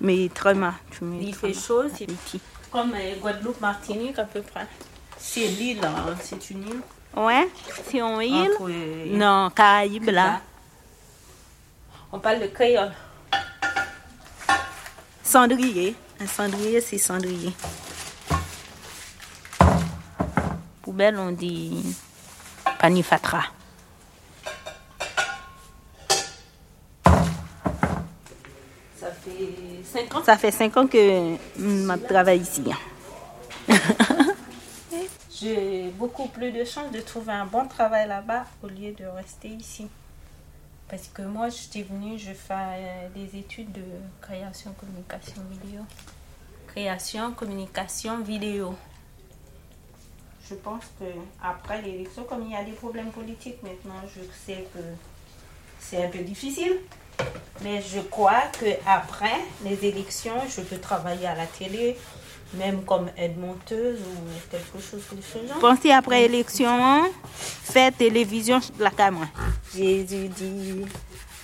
Mais tu mets. Il fait chaud, c'est Haïti. Comme euh, Guadeloupe, Martinique à peu près. C'est l'île, hein, c'est une île. Ouais, c'est une île? Entre, euh, non, Caraïbes là. Là. On parle de créole. Cendrier. Un cendrier, c'est cendrier. Poubelle, on dit panifatra. Ça fait 5 ans? Ça fait 5 ans que je travaille ici. J'ai beaucoup plus de chance de trouver un bon travail là-bas au lieu de rester ici. Parce que moi, j'étais venue, je fais euh, des études de création, communication vidéo. Création, communication vidéo. Je pense que après l'élection, comme il y a des problèmes politiques maintenant, je sais que c'est un peu difficile. Mais je crois que après les élections, je peux travailler à la télé, même comme aide-monteuse ou quelque chose de ce genre. Pensez après élection, faire télévision la caméra. Jésus dit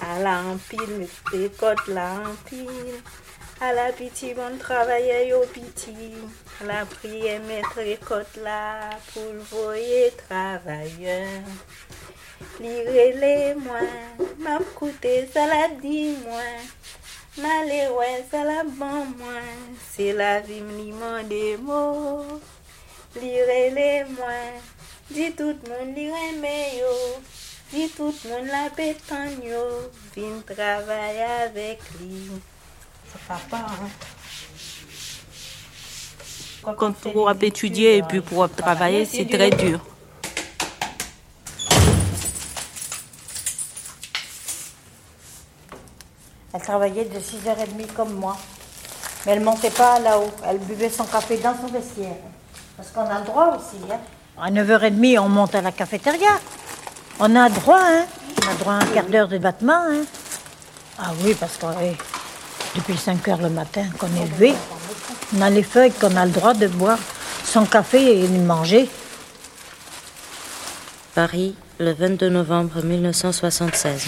à l'empile, les côtes l'empile. À la pitié, bon travail au pitié. La prière, mettre les côtes là pour le voyer travailleur. Lirez-les moins, m'a coûté, ça la dit moins. Malé, ouais, ça la bon moins. C'est la vie, m'limon des mots. Lirez-les moins, dis tout le monde, lirez yo. Dis tout le monde la pétangne yo. Travailler avec lui. Papa, hein. Quand pour étudier et puis pour travailler, c'est très dur. Elle travaillait de 6h30 comme moi. Mais elle montait pas là-haut. Elle buvait son café dans son vestiaire. Parce qu'on a le droit aussi. Hein. À 9h30, on monte à la cafétéria. On a droit, hein. On a droit à un quart d'heure de battement, hein. Ah oui, parce que depuis 5 heures le matin qu'on est levé, on a les feuilles qu'on a le droit de boire sans café et de manger. Paris, le 22 novembre 1976.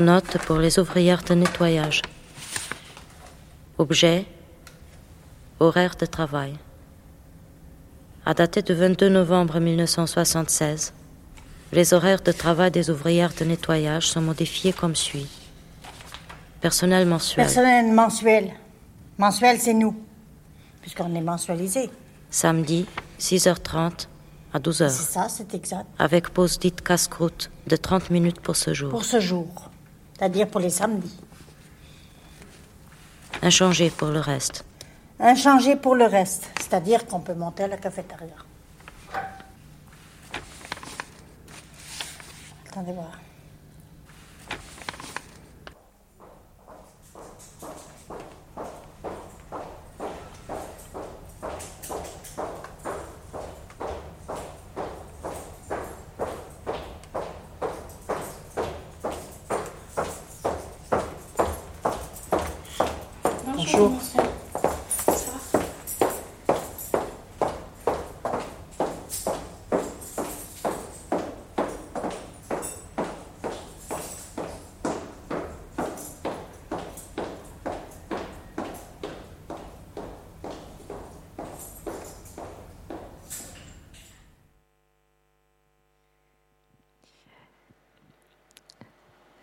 Note pour les ouvrières de nettoyage. Objet Horaire de travail. À dater du 22 novembre 1976, les horaires de travail des ouvrières de nettoyage sont modifiés comme suit. Personnel mensuel. Personnel mensuel. Mensuel, c'est nous, puisqu'on est mensualisé. Samedi, 6h30 à 12h. C'est ça, c'est exact. Avec pause dite casse-croûte de 30 minutes pour ce jour. Pour ce jour, c'est-à-dire pour les samedis. Inchangé pour le reste. Inchangé pour le reste, c'est-à-dire qu'on peut monter à la cafétéria. Attendez voir. Bonjour.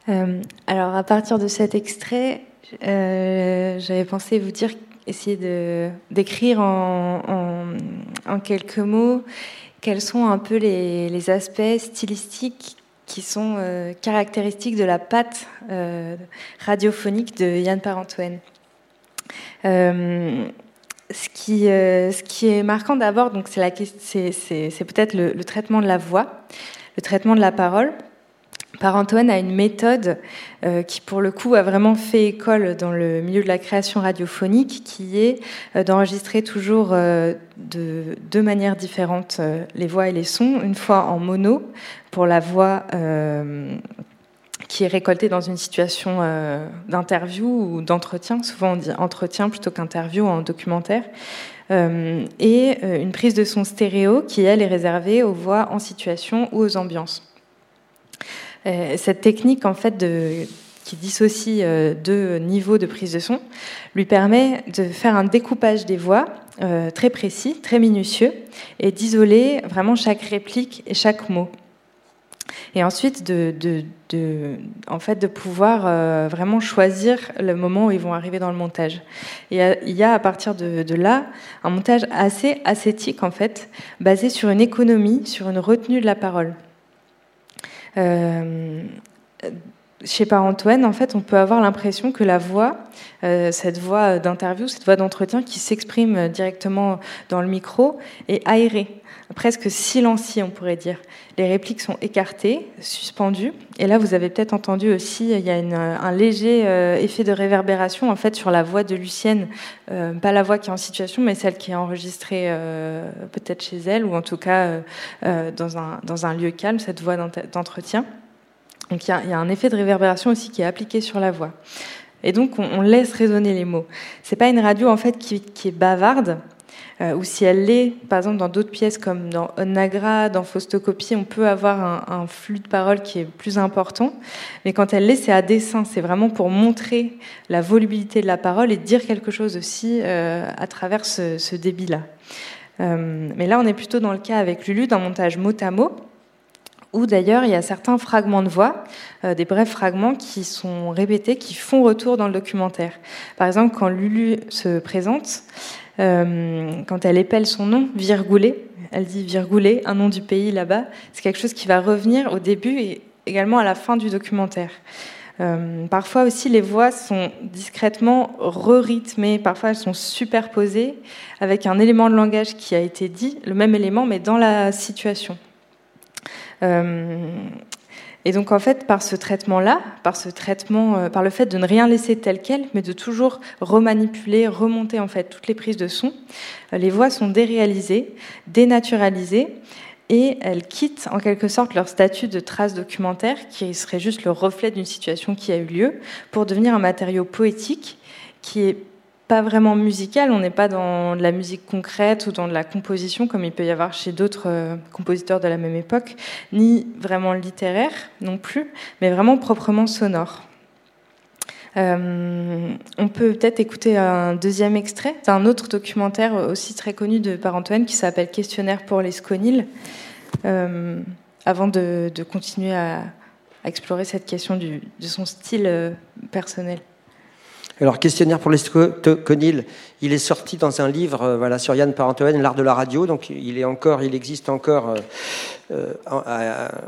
Euh, alors, à partir de cet extrait, euh, j'avais pensé vous dire, essayer de d'écrire en, quelques mots quels sont un peu les, aspects stylistiques qui sont euh, caractéristiques de la patte radiophonique de Yann Parentoen. Euh, ce qui, est marquant d'abord, donc c'est peut-être le traitement de la voix, le traitement de la parole. Par-Antoine a une méthode euh, qui, pour le coup, a vraiment fait école dans le milieu de la création radiophonique, qui est euh, d'enregistrer toujours euh, de deux manières différentes les voix et les sons. Une fois en mono, pour la voix qui est récoltée dans une situation d'interview ou d'entretien. Souvent, on dit entretien plutôt qu'interview en documentaire. et une prise de son stéréo qui, elle, est réservée aux voix en situation ou aux ambiances. Euh, cette technique, en fait, qui dissocie euh, deux niveaux de prise de son, lui permet de faire un découpage des voix euh, très précis, très minutieux, et d'isoler vraiment chaque réplique et chaque mot. Et ensuite, de, en fait, de pouvoir vraiment choisir le moment où ils vont arriver dans le montage. Et il y a à partir de, de, là un montage assez ascétique, en fait, basé sur une économie, sur une retenue de la parole. Euh, chez Par-Antoine, en fait, on peut avoir l'impression que la voix, euh, cette voix d'interview, cette voix d'entretien qui s'exprime directement dans le micro, est aérée, presque silenciée, on pourrait dire. Les répliques sont écartées, suspendues. Et là, vous avez peut-être entendu aussi, il y a une, un léger euh, effet de réverbération en fait sur la voix de Lucienne, euh, pas la voix qui est en situation, mais celle qui est enregistrée euh, peut-être chez elle ou en tout cas euh, euh, dans un, dans un lieu calme, cette voix d'entretien. Donc il y, a, il y, a, un effet de réverbération aussi qui est appliqué sur la voix. Et donc on, laisse résonner les mots. C'est pas une radio en fait qui est bavarde. Euh, ou si elle l'est, par exemple dans d'autres pièces comme dans Onagra, dans Faustocopie, on peut avoir un, flux de parole qui est plus important. Mais quand elle l'est, c'est à dessein. C'est vraiment pour montrer la volubilité de la parole et dire quelque chose aussi euh, à travers ce, débit-là. Euh, mais là, on est plutôt dans le cas avec Lulu d'un montage mot à mot où d'ailleurs il y a certains fragments de voix, des brefs fragments qui sont répétés, qui font retour dans le documentaire. Par exemple, quand Lulu se présente, quand elle épelle son nom, virgulé, elle dit virgulé, un nom du pays là-bas, c'est quelque chose qui va revenir au début et également à la fin du documentaire. Euh, parfois aussi, les voix sont discrètement re-rythmées, parfois elles sont superposées avec un élément de langage qui a été dit, le même élément, mais dans la situation. Euh, Et donc en fait, par ce traitement-là, par ce traitement, euh, par le fait de ne rien laisser tel quel, mais de toujours remanipuler, remonter en fait toutes les prises de son, euh, les voix sont déréalisées, dénaturalisées, et elles quittent en quelque sorte leur statut de trace documentaire, qui serait juste le reflet d'une situation qui a eu lieu, pour devenir un matériau poétique qui est pas vraiment musical, on n'est pas dans de la musique concrète ou dans de la composition comme il peut y avoir chez d'autres euh, compositeurs de la même époque, ni vraiment littéraire non plus, mais vraiment proprement sonore. Euh, on peut peut-être écouter un deuxième extrait d'un autre documentaire aussi très connu de Par-Antoine qui s'appelle Questionnaire pour les Sconiles, euh, avant de, continuer à, explorer cette question de son style personnel. Alors, questionnaire pour les Conil, il est sorti dans un livre euh, voilà, sur Yann Parentoen, L'art de la radio. Donc, il, est encore, il existe encore euh,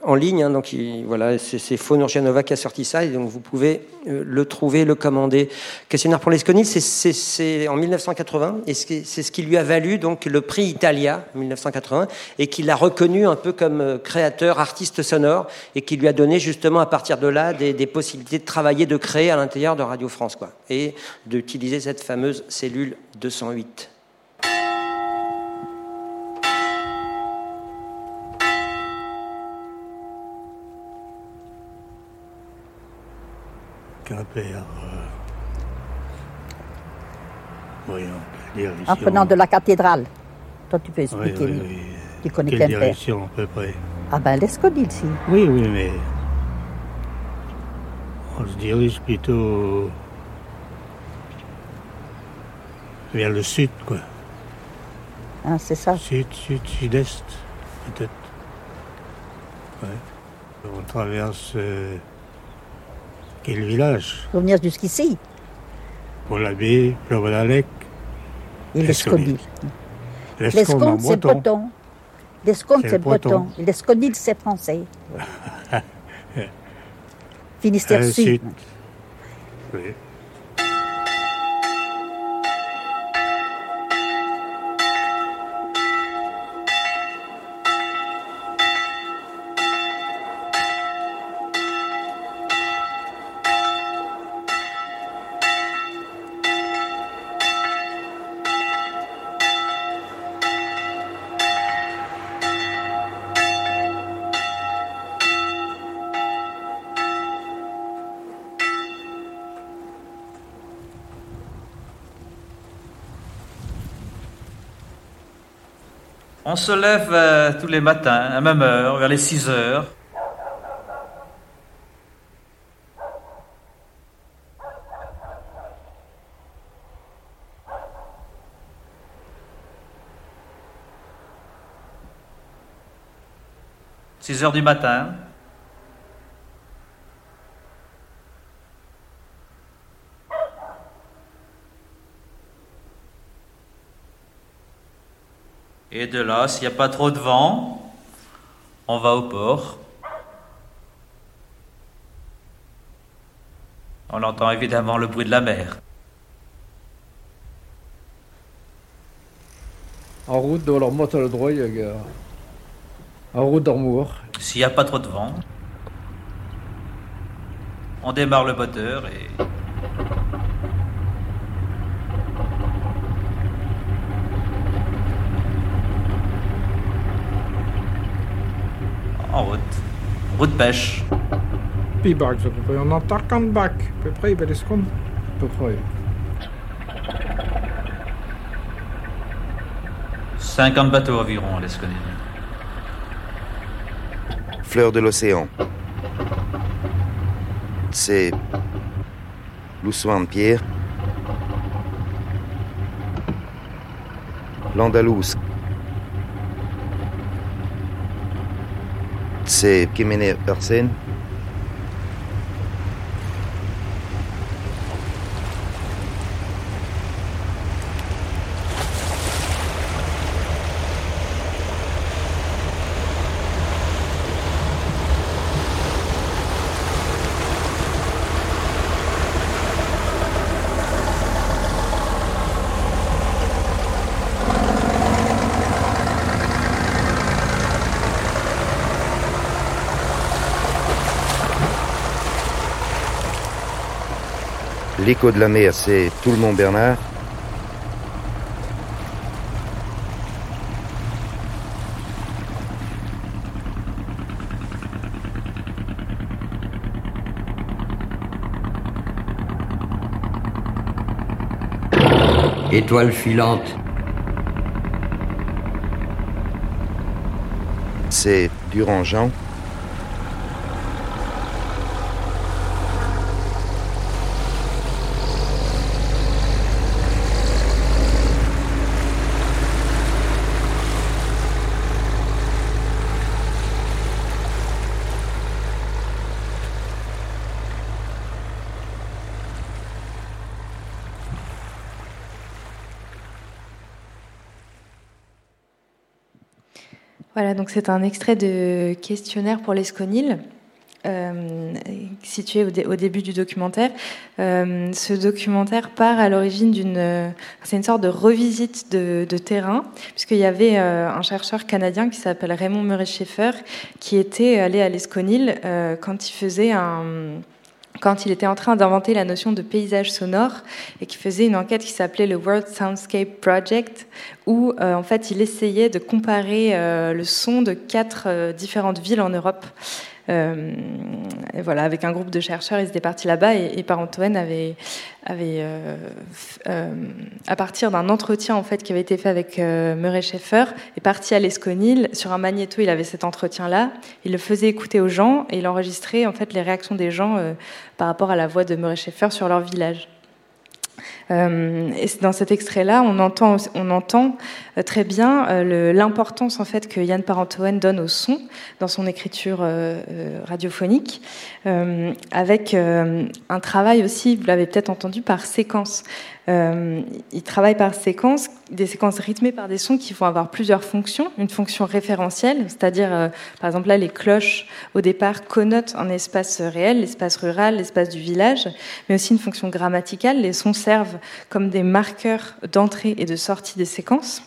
en, ligne. Hein, donc voilà, c'est Faune Urjanova qui a sorti ça, et donc vous pouvez euh, le trouver, le commander. Questionnaire pour l'esconil, c'est en 1980, et c'est ce qui lui a valu donc le prix Italia 1980, et qui l'a reconnu un peu comme euh, créateur, artiste sonore, et qui lui a donné justement à partir de là des, des possibilités de travailler, de créer à l'intérieur de Radio France, quoi, et d'utiliser cette fameuse cellule 208. Père. Euh, en prenant de la cathédrale. Toi, tu peux expliquer. Oui, oui, Tu connais Quelle direction, à peu près? Ah ben, l'escodille, ici. Oui, oui, mais... On se dirige plutôt vers le sud, quoi. Ah, c'est ça Sud, sud, sud-est, peut-être. Ouais. On traverse... Euh, quel village Pour venir jusqu'ici Pour l'abbé, Plovalalec. Et l'Escondil. L'Escondil, c'est breton. L'Escondil, c'est breton. L'Escondil, c'est français. Finistère Sud. Oui. Se lève euh, tous les matins, à même heure, vers les 6 heures. Six heures du matin. Et de là, s'il n'y a pas trop de vent, on va au port. On entend évidemment le bruit de la mer. En route de leur le droit, en route d'amour. S'il n'y a pas trop de vent, on démarre le moteur et en route. Route pêche. P-bags à peu près. On entend 40 bacs. À peu près, secondes. À peu près. 50 bateaux environ, laisse connaître. Fleur de l'océan. C'est Loussoin de Pierre. L'Andalouse. C'est Kimene Persen. L'écho de la mer, c'est tout le Mont Bernard. Étoile filante. C'est Durangeon. Voilà, donc c'est un extrait de questionnaire pour l'Esconil. Euh, situé au, dé- au début du documentaire. Euh, ce documentaire part à l'origine d'une, c'est une sorte de revisite de, de terrain, puisqu'il y avait euh, un chercheur canadien qui s'appelle Raymond Murray-Schaeffer, qui était allé à l'Esconil quand il faisait un quand il était en train d'inventer la notion de paysage sonore et qui faisait une enquête qui s'appelait le World Soundscape Project, où euh, en fait il essayait de comparer euh, le son de quatre euh, différentes villes en Europe. Euh, voilà, avec un groupe de chercheurs, ils étaient partis là-bas et, et Parentoen avait, avait euh, euh, à partir d'un entretien en fait qui avait été fait avec Murray Schaeffer, est parti à l'Esconil sur un magnéto. Il avait cet entretien-là, il le faisait écouter aux gens et il enregistrait en fait les réactions des gens par rapport à la voix de Murray Schaeffer sur leur village. Euh, et dans cet extrait-là, on entend, on entend euh, très bien euh, l'importance en fait que Yann Parentoen donne au son dans son écriture radiophonique, avec un travail aussi, vous l'avez peut-être entendu, par séquence. Euh, il travaille par séquence, des séquences rythmées par des sons qui vont avoir plusieurs fonctions. Une fonction référentielle, c'est-à-dire, euh, par exemple, là, les cloches, au départ, connotent un espace réel, l'espace rural, l'espace du village, mais aussi une fonction grammaticale. Les sons servent comme des marqueurs d'entrée et de sortie des séquences.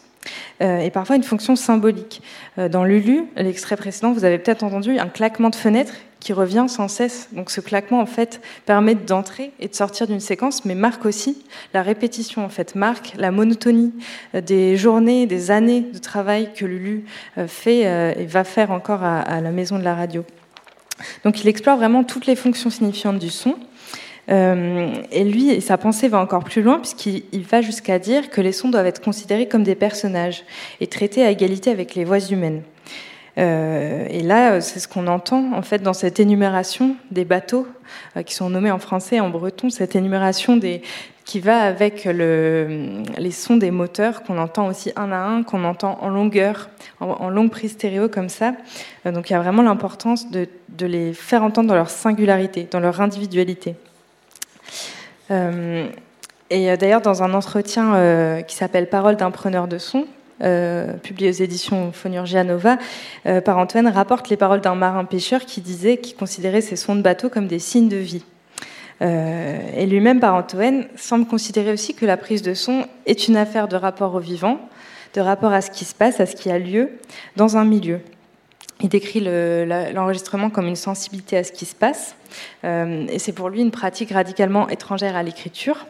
Euh, et parfois une fonction symbolique. Euh, dans Lulu, l'extrait précédent, vous avez peut-être entendu un claquement de fenêtre qui revient sans cesse. Donc ce claquement, en fait, permet d'entrer et de sortir d'une séquence, mais marque aussi la répétition, en fait, marque la monotonie euh, des journées, des années de travail que Lulu euh, fait euh, et va faire encore à, la maison de la radio. Donc il explore vraiment toutes les fonctions signifiantes du son. Et lui, sa pensée va encore plus loin puisqu'il il va jusqu'à dire que les sons doivent être considérés comme des personnages et traités à égalité avec les voix humaines. Euh, et là, c'est ce qu'on entend en fait dans cette énumération des bateaux euh, qui sont nommés en français et en breton, cette énumération qui va avec le, les sons des moteurs qu'on entend aussi un à un, qu'on entend en longueur, en, en longue prise stéréo comme ça. Euh, donc il y a vraiment l'importance de, de les faire entendre dans leur singularité, dans leur individualité. Et d'ailleurs, dans un entretien qui s'appelle Parole d'un preneur de son, euh, publié aux éditions Fonurgia Nova, euh, par Antoine rapporte les paroles d'un marin pêcheur qui disait qu'il considérait ces sons de bateau comme des signes de vie. Euh, et lui-même, par Antoine, semble considérer aussi que la prise de son est une affaire de rapport au vivant, de rapport à ce qui se passe, à ce qui a lieu dans un milieu. Il décrit l'enregistrement comme une sensibilité à ce qui se passe, et c'est pour lui une pratique radicalement étrangère à l'écriture.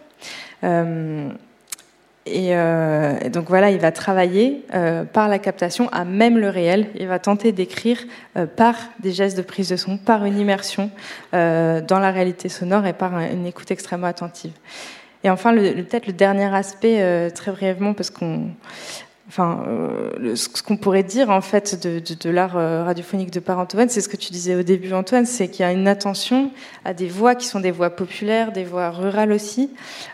Et, euh, et donc voilà, il va travailler euh, par la captation à même le réel. Il va tenter d'écrire euh, par des gestes de prise de son, par une immersion dans la réalité sonore et par un- une écoute extrêmement attentive. Et enfin, peut-être le dernier aspect, très brièvement, parce qu'on enfin, euh, ce qu'on pourrait dire en fait de, l'art euh, radiophonique de Par Antoine, c'est ce que tu disais au début, Antoine, c'est qu'il y a une attention à des voix qui sont des voix populaires, des voix rurales aussi,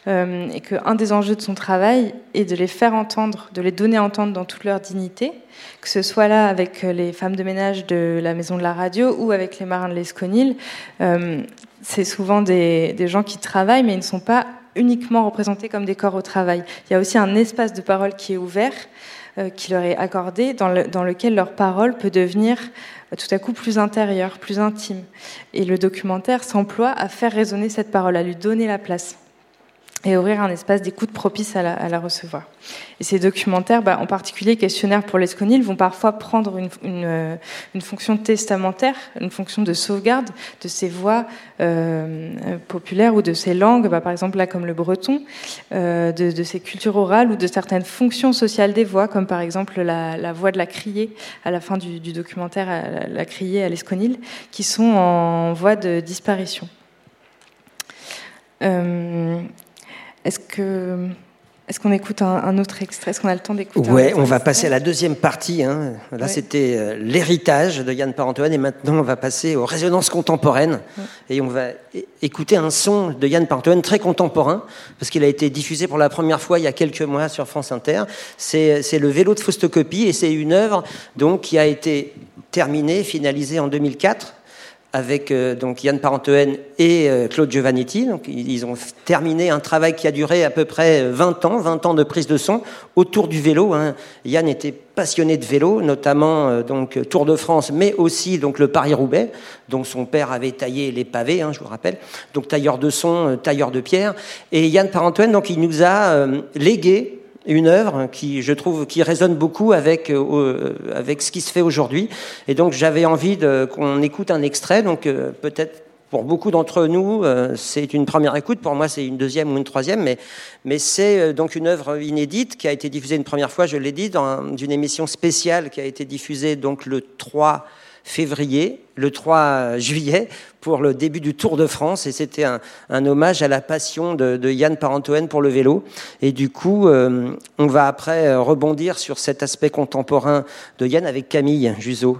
euh, et qu'un des enjeux de son travail est de les faire entendre, de les donner à entendre dans toute leur dignité, que ce soit là avec les femmes de ménage de la maison de la radio ou avec les marins de l'Esconil. C'est souvent des, des gens qui travaillent, mais ils ne sont pas uniquement représentés comme des corps au travail. Il y a aussi un espace de parole qui est ouvert, euh, qui leur est accordé, dans, le- dans lequel leur parole peut devenir euh, tout à coup plus intérieure, plus intime. Et le documentaire s'emploie à faire résonner cette parole, à lui donner la place. Et ouvrir un espace d'écoute propice à la, recevoir. Et ces documentaires, bah, en particulier questionnaires pour l'esconil, vont parfois prendre une, fonction testamentaire, une fonction de sauvegarde de ces voix euh, populaires ou de ces langues, bah, par exemple là comme le breton, euh, de, ces cultures orales ou de certaines fonctions sociales des voix, comme par exemple la, voix de la criée à la fin du, documentaire, la, la criée à l'esconil, qui sont en voie de disparition. Euh, est-ce que est-ce qu'on écoute un, autre extrait? Est-ce qu'on a le temps d'écouter Ouais, on va passer à la deuxième partie. Hein. Là, c'était euh, l'héritage de Yann Parentoine, et maintenant, on va passer aux résonances contemporaines. Et on va écouter un son de Yann Parentoine très contemporain, parce qu'il a été diffusé pour la première fois il y a quelques mois sur France Inter. C'est le vélo de Faustocopie, et c'est une œuvre donc, qui a été terminée, finalisée en 2004 avec euh, donc Yann Parentoen et euh, Claude Giovannetti. Donc, ils ont terminé un travail qui a duré à peu près 20 ans, 20 ans de prise de son autour du vélo. Hein. Yann était passionné de vélo, notamment euh, donc Tour de France, mais aussi donc le Paris-Roubaix, dont son père avait taillé les pavés, hein, je vous rappelle. Donc tailleur de son, tailleur de pierre. Et Yann Parentoen, donc il nous a légué une œuvre qui, je trouve, qui résonne beaucoup avec, euh, euh, avec ce qui se fait aujourd'hui. Et donc, j'avais envie qu'on écoute un extrait. Donc, euh, peut-être pour beaucoup d'entre nous, c'est une première écoute. Pour moi, c'est une deuxième ou une troisième. Mais, mais c'est donc une œuvre inédite qui a été diffusée une première fois, je l'ai dit, dans une émission spéciale qui a été diffusée donc le 3 février, le 3 juillet, pour le début du Tour de France. Et c'était un, hommage à la passion de, Yann Parentoen pour le vélo. Et du coup, euh, on va après euh, rebondir sur cet aspect contemporain de Yann avec Camille Juzo.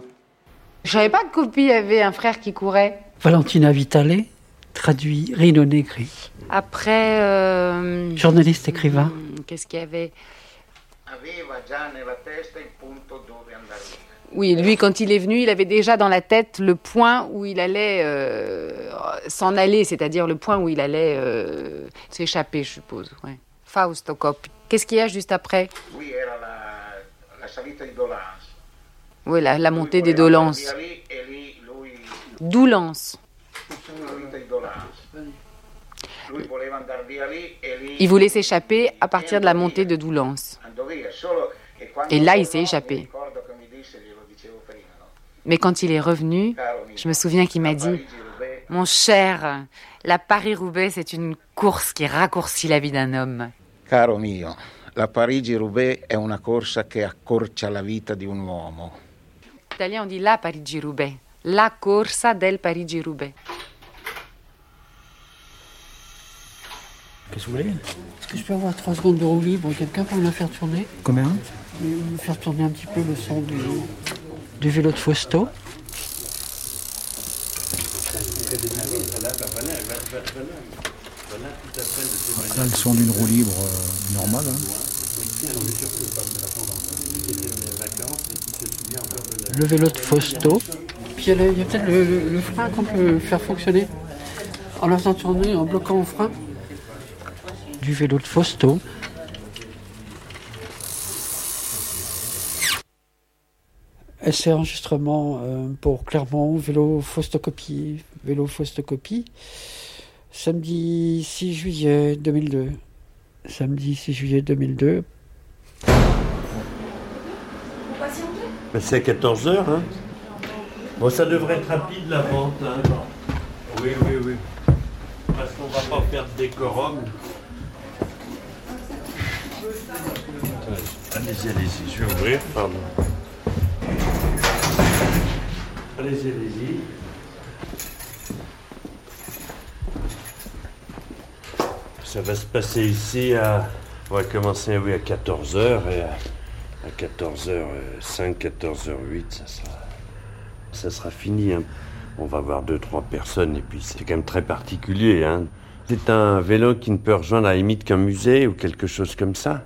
Je savais pas que Copie avait un frère qui courait. Valentina Vitale, traduit Rino Negri. Après. Euh, Journaliste écrivain. Qu'est-ce qu'il y avait? Oui, lui, quand il est venu, il avait déjà dans la tête le point où il allait euh, s'en aller, c'est-à-dire le point où il allait euh, s'échapper, je suppose. Ouais. Fausto Coppi. Qu'est-ce qu'il y a juste après? Oui, Oui, la, la montée des dolences. Doulance. Il voulait s'échapper à partir de la montée de Doulance. Et là, il s'est échappé. Mais quand il est revenu, je me souviens qu'il m'a dit Mon cher, la Paris-Roubaix, c'est une course qui raccourcit la vie d'un homme. Caro mio, la Parigi-Roubaix è una corsa che accorcia la vita di un uomo. En italien, on dit la Parigi-Roubaix, la corsa del Parigi-Roubaix. Qu'est-ce que vous voulez Est-ce que je peux avoir trois secondes de roue libre Quelqu'un pour me la faire tourner Combien? Me faire tourner un petit peu le son du, du vélo de Fausto. Là, le son d'une roue libre euh, normale. Hein. Le vélo de Fausto. Puis il y a, peut-être le, frein qu'on peut faire fonctionner en faisant tourner, en bloquant le frein du vélo de Fausto. Essai enregistrement euh, pour Clermont, vélo Faustocopie, vélo Faustocopie, samedi 6 juillet 2002. Samedi 6 juillet 2002. Ben, c'est à 14h, hein Bon, ça devrait être rapide la vente, hein Oui, oui, oui. Parce qu'on va pas faire de décorum. Allez-y, allez-y, je vais ouvrir, pardon. Allez-y. Ça va se passer ici à. On va commencer oui, à 14h et à, 14h05, 14h08, ça sera, ça sera fini. Hein. On va voir deux, trois personnes et puis c'est quand même très particulier. Hein. C'est un vélo qui ne peut rejoindre à la limite qu'un musée ou quelque chose comme ça?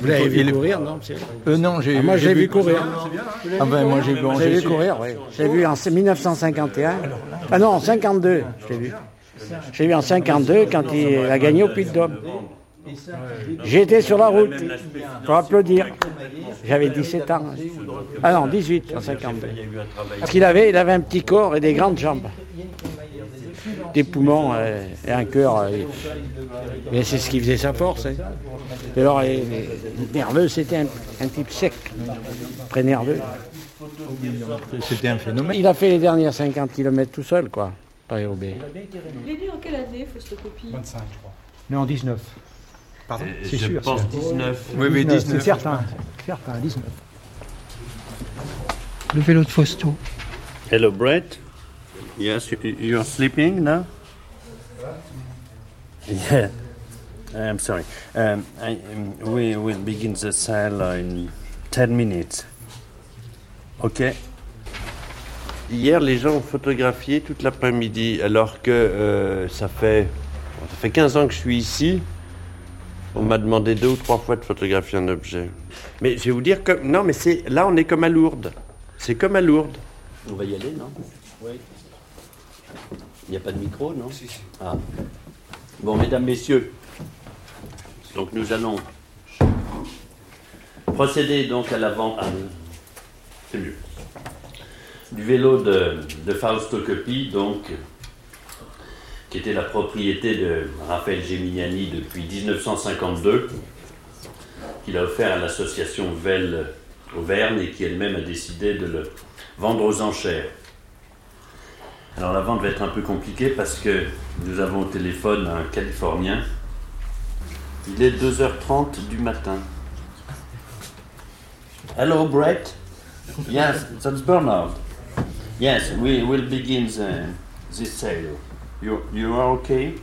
Vous l'avez vu courir, non euh, Non, j'ai ah, Moi, j'ai vu courir. Ah ben, moi, j'ai vu, j'ai vu courir, oui. J'ai vu en 1951. Ah non, en 52, j'ai vu. J'ai vu en 52 quand il a gagné au Puy-de-Dôme. J'étais sur la route, pour applaudir. J'avais 17 ans. Ah non, 18 en 52. Parce qu'il avait, il avait un petit corps et des grandes jambes. Des poumons euh, et un cœur. euh, mais c'est ce qui faisait sa force. hein. Et alors, nerveux, c'était un, un type sec, très nerveux. C'était un phénomène. Il a fait les dernières 50 km tout seul, quoi, Paris-Roubaix. Il est né en quelle année, Faustocopie 25, je crois. Mais en 19. Pardon Euh, C'est je sûr. pense c'est- 19. Oui, oui, 19. C'est certain. Certain, 19. Le vélo de Fausto. Hello, Brett. Yes, you, you're sleeping now? Yeah. I'm sorry. Um, I, um, we will begin the sale in 10 minutes. OK? Hier, les gens ont photographié toute l'après-midi, alors que euh, ça, fait, ça fait 15 ans que je suis ici. On m'a demandé deux ou trois fois de photographier un objet. Mais je vais vous dire que. Non, mais c'est là, on est comme à Lourdes. C'est comme à Lourdes. On va y aller, non? Oui. Il n'y a pas de micro, non Ah. Bon, mesdames, messieurs, donc nous allons procéder donc à la vente. ah, c'est mieux. Du vélo de, de Fausto Coppi, donc, qui était la propriété de Raphaël Geminiani depuis 1952, qu'il a offert à l'association Vel Auvergne et qui elle-même a décidé de le vendre aux enchères. Alors la vente va être un peu compliquée parce que nous avons au téléphone un Californien. Il est 2h30 du matin. Hello Brett. Yes, that's Bernard. Yes, we will begin the, this sale. You, you are okay?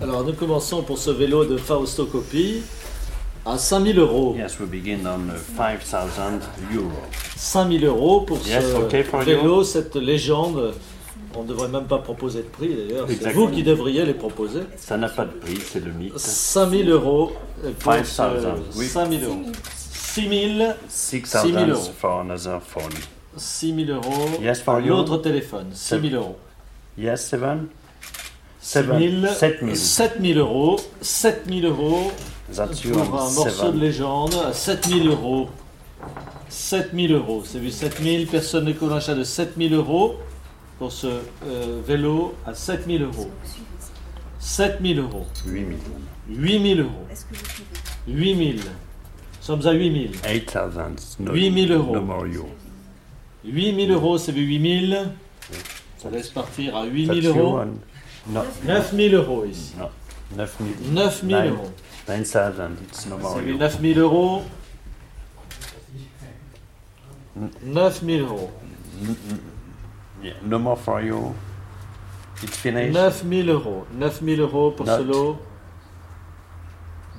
Alors nous commençons pour ce vélo de Fausto Coppi à 5000 euros. Yes, we begin on uh, 5,000 euros. 5000 euros pour Yes, ce okay vélo, you? cette légende. On ne devrait même pas proposer de prix d'ailleurs. C'est vous qui devriez les proposer. Ça n'a pas de prix, c'est le mythe. 5000 euros. pour 5,000, ce- oui. 5000 euros. 6000 6,000 euros. for another phone. 6000 euros. Yes, for you. L'autre téléphone. 6000 euros. Yes, seven? Seven. 7000 7000. 7000 euros. 7000 euros. That's you Pour un morceau seven. de légende à 7000 euros. 7000 euros. C'est vu 7000. Personne ne coule un achat de 7000 euros pour ce euh, vélo à 7000 euros. 7000 euros. 8000. 8000 euros. 8000. Nous sommes à 8000. 8,000. No, 8000 euros. No more you. 8000 euros, c'est vu 8000. Ça laisse partir à 8000 That's you euros. on- No. 9000 euros ici. No. 9000. 9000 Nine- euros. 9,000. It's no more C'est vu you. 9000 euros. 9000 euros. Yeah, no more for you. It's finished. 9000 euros. 9000 euros pour ce Not- lot.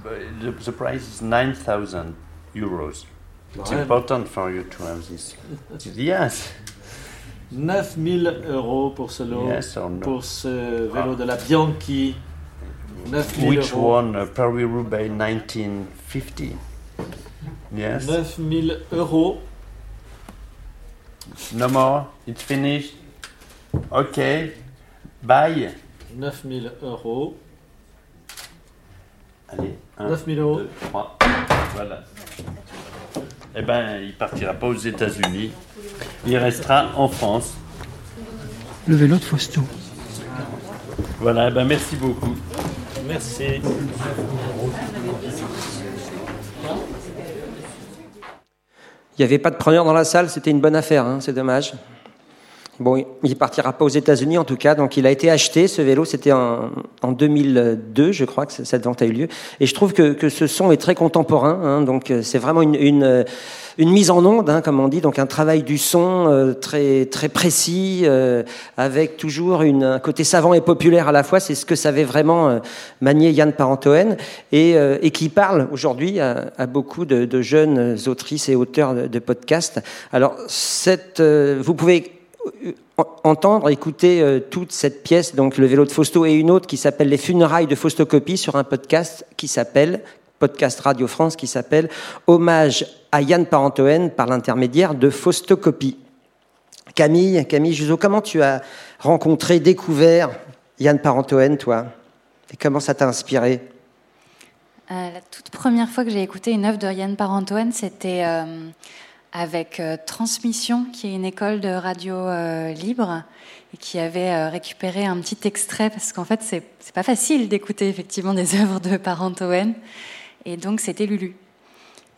But the, the price is 9,000 euros. It's important for you to have this. Yes. 9000 euros pour ce lot. Yes or no? Pour ce vélo de la Bianchi. 9000 Which euros. one? Uh, Paris-Roubaix 1950. Yes. 9000 euros. No more. It's finished. Okay. Bye. 9000 euros. Allez. 1, 9000 euros. 2, 3. Voilà. Eh ben, il partira pas aux États-Unis. Il restera en France. Le vélo de Fausto. Voilà. eh ben, merci beaucoup. Merci. Il n'y avait pas de preneur dans la salle, c'était une bonne affaire, hein, c'est dommage. Bon, il partira pas aux États-Unis en tout cas, donc il a été acheté. Ce vélo, c'était en, en 2002, je crois que cette vente a eu lieu. Et je trouve que, que ce son est très contemporain, hein, donc euh, c'est vraiment une, une, euh, une mise en onde, hein, comme on dit, donc un travail du son euh, très précis, euh, avec toujours un côté savant et populaire à la fois. C'est ce que savait vraiment euh, manier Yann Parentoen et, qui parle aujourd'hui à, beaucoup de, jeunes autrices et auteurs de, podcasts. Alors, vous pouvez en- entendre, écouter toute cette pièce, donc le vélo de Fausto et une autre qui s'appelle Les funérailles de Faustocopie sur un podcast qui s'appelle podcast Radio France qui s'appelle Hommage à Yann Parentoen par l'intermédiaire de Faustocopie. Camille, Camille Juzo, comment tu as rencontré, découvert Yann Parentoen, toi? Et comment ça t'a inspiré? Euh, la toute première fois que j'ai écouté une œuvre de Yann Parentoen, c'était euh, avec euh, Transmission, qui est une école de radio libre, et qui avait récupéré un petit extrait, parce qu'en fait, c'est pas facile d'écouter effectivement des œuvres de Parent Owen. Et donc, c'était Lulu.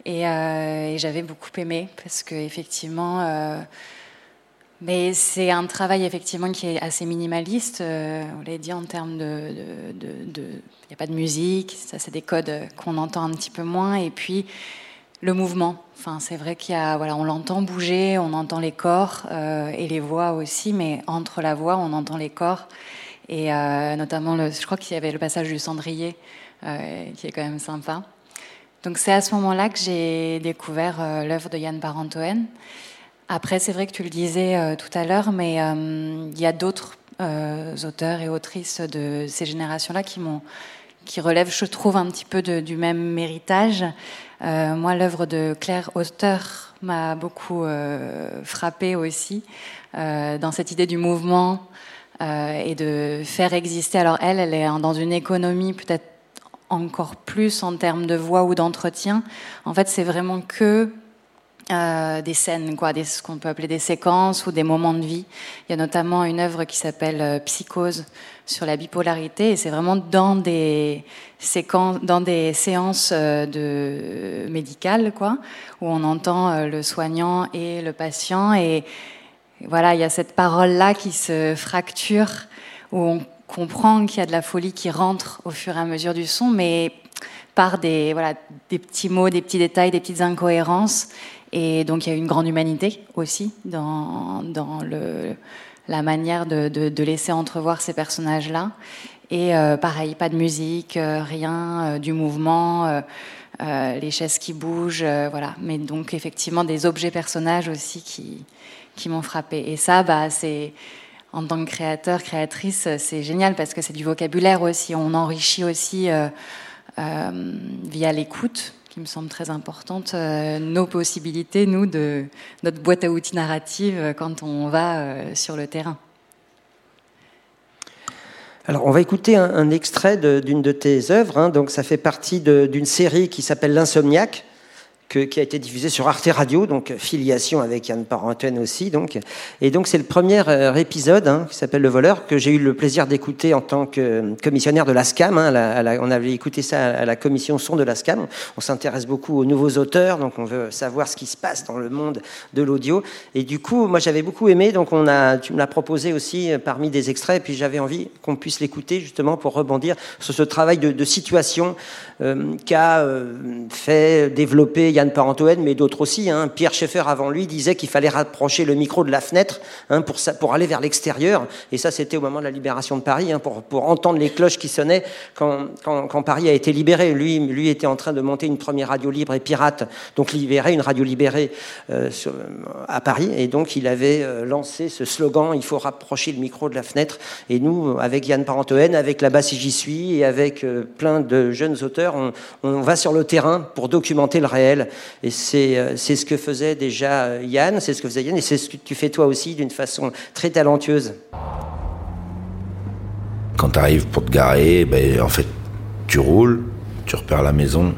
Et, euh, et j'avais beaucoup aimé, parce que effectivement. euh, mais c'est un travail effectivement qui est assez minimaliste. euh, on l'a dit en termes de, il n'y a pas de musique. Ça, c'est des codes qu'on entend un petit peu moins. Et puis le mouvement. Enfin, c'est vrai qu'il y a, voilà, on l'entend bouger, on entend les corps et les voix aussi, mais entre la voix, on entend les corps. Et notamment, je crois qu'il y avait le passage du cendrier qui est quand même sympa. Donc c'est à ce moment-là que j'ai découvert euh, l'œuvre de Yann Barantoen. Après, c'est vrai que tu le disais euh, tout à l'heure, mais euh, il y a d'autres auteurs et autrices de ces générations-là qui m'ont qui relèvent, je trouve, un petit peu du même héritage. Moi, l'œuvre de Claire Auteur m'a beaucoup frappée aussi, dans cette idée du mouvement et de faire exister. Alors elle, elle est dans une économie peut-être encore plus en termes de voix ou d'entretien. En fait, c'est vraiment que euh, des scènes, quoi, ce qu'on peut appeler des séquences ou des moments de vie. Il y a notamment une œuvre qui s'appelle euh, Psychose sur la bipolarité, et c'est vraiment dans des séquences, dans des séances euh, de médicales, quoi, où on entend le soignant et le patient, et voilà, il y a cette parole-là qui se fracture, où on comprend qu'il y a de la folie qui rentre au fur et à mesure du son, mais par des, voilà, des petits mots, des petits détails, des petites incohérences. Et donc il y a une grande humanité aussi dans, dans le, la manière de, de- laisser entrevoir ces personnages-là. Et euh, pareil, pas de musique, euh, rien, euh, du mouvement, les chaises qui bougent, voilà. Mais donc effectivement des objets personnages aussi qui, qui m'ont frappé. Et ça, bah, c'est en tant que créateur, créatrice, c'est génial parce que c'est du vocabulaire aussi. On enrichit aussi euh, euh, via l'écoute, qui me semble très importante, euh, nos possibilités, nous, de notre boîte à outils narrative quand on va sur le terrain. Alors, on va écouter un, extrait d'une de, tes œuvres. hein. Donc, ça fait partie d'une série qui s'appelle L'Insomniaque, qui a été diffusée sur Arte Radio, donc filiation avec Yann Parentoine aussi. Donc. Et donc, c'est le premier euh, épisode hein, qui s'appelle Le Voleur, que j'ai eu le plaisir d'écouter en tant que euh, commissionnaire de hein. La- à la- on avait écouté ça à la commission son de l'ASCAM. On s'intéresse beaucoup aux nouveaux auteurs, donc on veut savoir ce qui se passe dans le monde de l'audio. Et du coup, moi, j'avais beaucoup aimé, donc on a, tu me l'as proposé aussi euh, parmi des extraits, et puis j'avais envie qu'on puisse l'écouter justement pour rebondir sur ce travail de, situation qu'a fait développer Yann Parentoen, mais d'autres aussi. hein. Pierre Schaeffer, avant lui, disait qu'il fallait rapprocher le micro de la fenêtre hein, pour, aller vers l'extérieur. Et ça, c'était au moment de la libération de Paris, hein, pour, entendre les cloches qui sonnaient quand, Paris a été libéré. Lui, lui était en train de monter une première radio libre et pirate, donc libéré, une radio libérée euh, à Paris. Et donc, il avait euh, lancé ce slogan il faut rapprocher le micro de la fenêtre. Et nous, avec Yann Parentoen, avec là-bas si j'y suis, et avec euh, plein de jeunes auteurs, on va sur le terrain pour documenter le réel. Et c'est euh, c'est ce que faisait déjà euh, Yann, c'est ce que faisait Yann, et c'est ce que tu fais toi aussi d'une façon très talentueuse. Quand tu arrives pour te garer, ben, en fait, tu roules, tu repères la maison.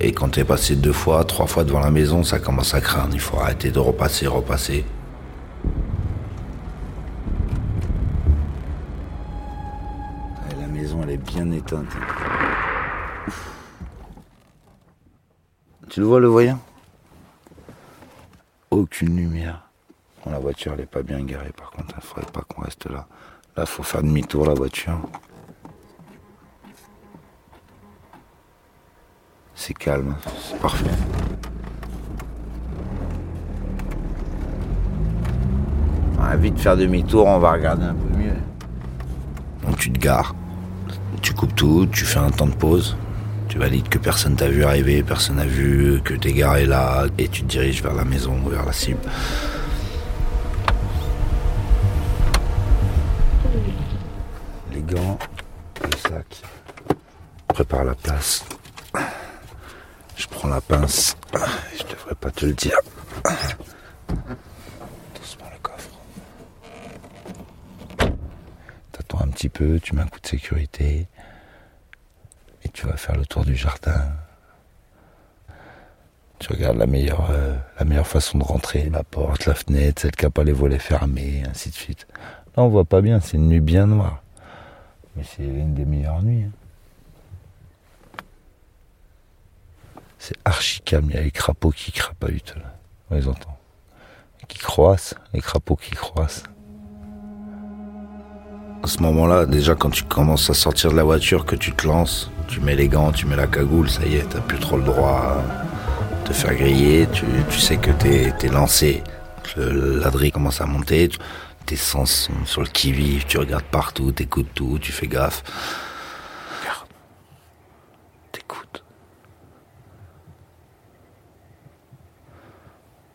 Et quand tu es passé deux fois, trois fois devant la maison, ça commence à craindre. Il faut arrêter de repasser, repasser. La maison, elle est bien éteinte. Tu le vois, le voyant? Aucune lumière. La voiture, elle est pas bien garée, par contre. Il faudrait pas qu'on reste là. Là, faut faire demi-tour, la voiture. C'est calme, c'est parfait. Vite faire demi-tour, on va regarder un peu mieux. Donc tu te gares, tu coupes tout, tu fais un temps de pause, tu valides que personne t'a vu arriver, personne n'a vu que t'es garé là, et tu te diriges vers la maison, vers la cible. Les gants, le sac, prépare la place. Je prends la pince, je devrais pas te le dire. Doucement le coffre. T'attends un petit peu, tu mets un coup de sécurité tu vas faire le tour du jardin. Tu regardes la meilleure, euh, façon de rentrer, la porte, la fenêtre, celle qui n'a pas les volets fermés, ainsi de suite. Là, on voit pas bien, c'est une nuit bien noire. Mais c'est une des meilleures nuits. hein. C'est archi calme, il y a les crapauds qui crapahutent là. On les entend. Qui croissent, les crapauds qui croissent. À ce moment-là, déjà quand tu commences à sortir de la voiture, que tu te lances, tu mets les gants, tu mets la cagoule, ça y est, t'as plus trop le droit à te faire griller, tu, sais que t'es es lancé. Ladri commence à monter, tu- tes sens sont sur le qui-vive, tu regardes partout, t'écoutes tout, tu fais gaffe. Regarde. T'écoutes.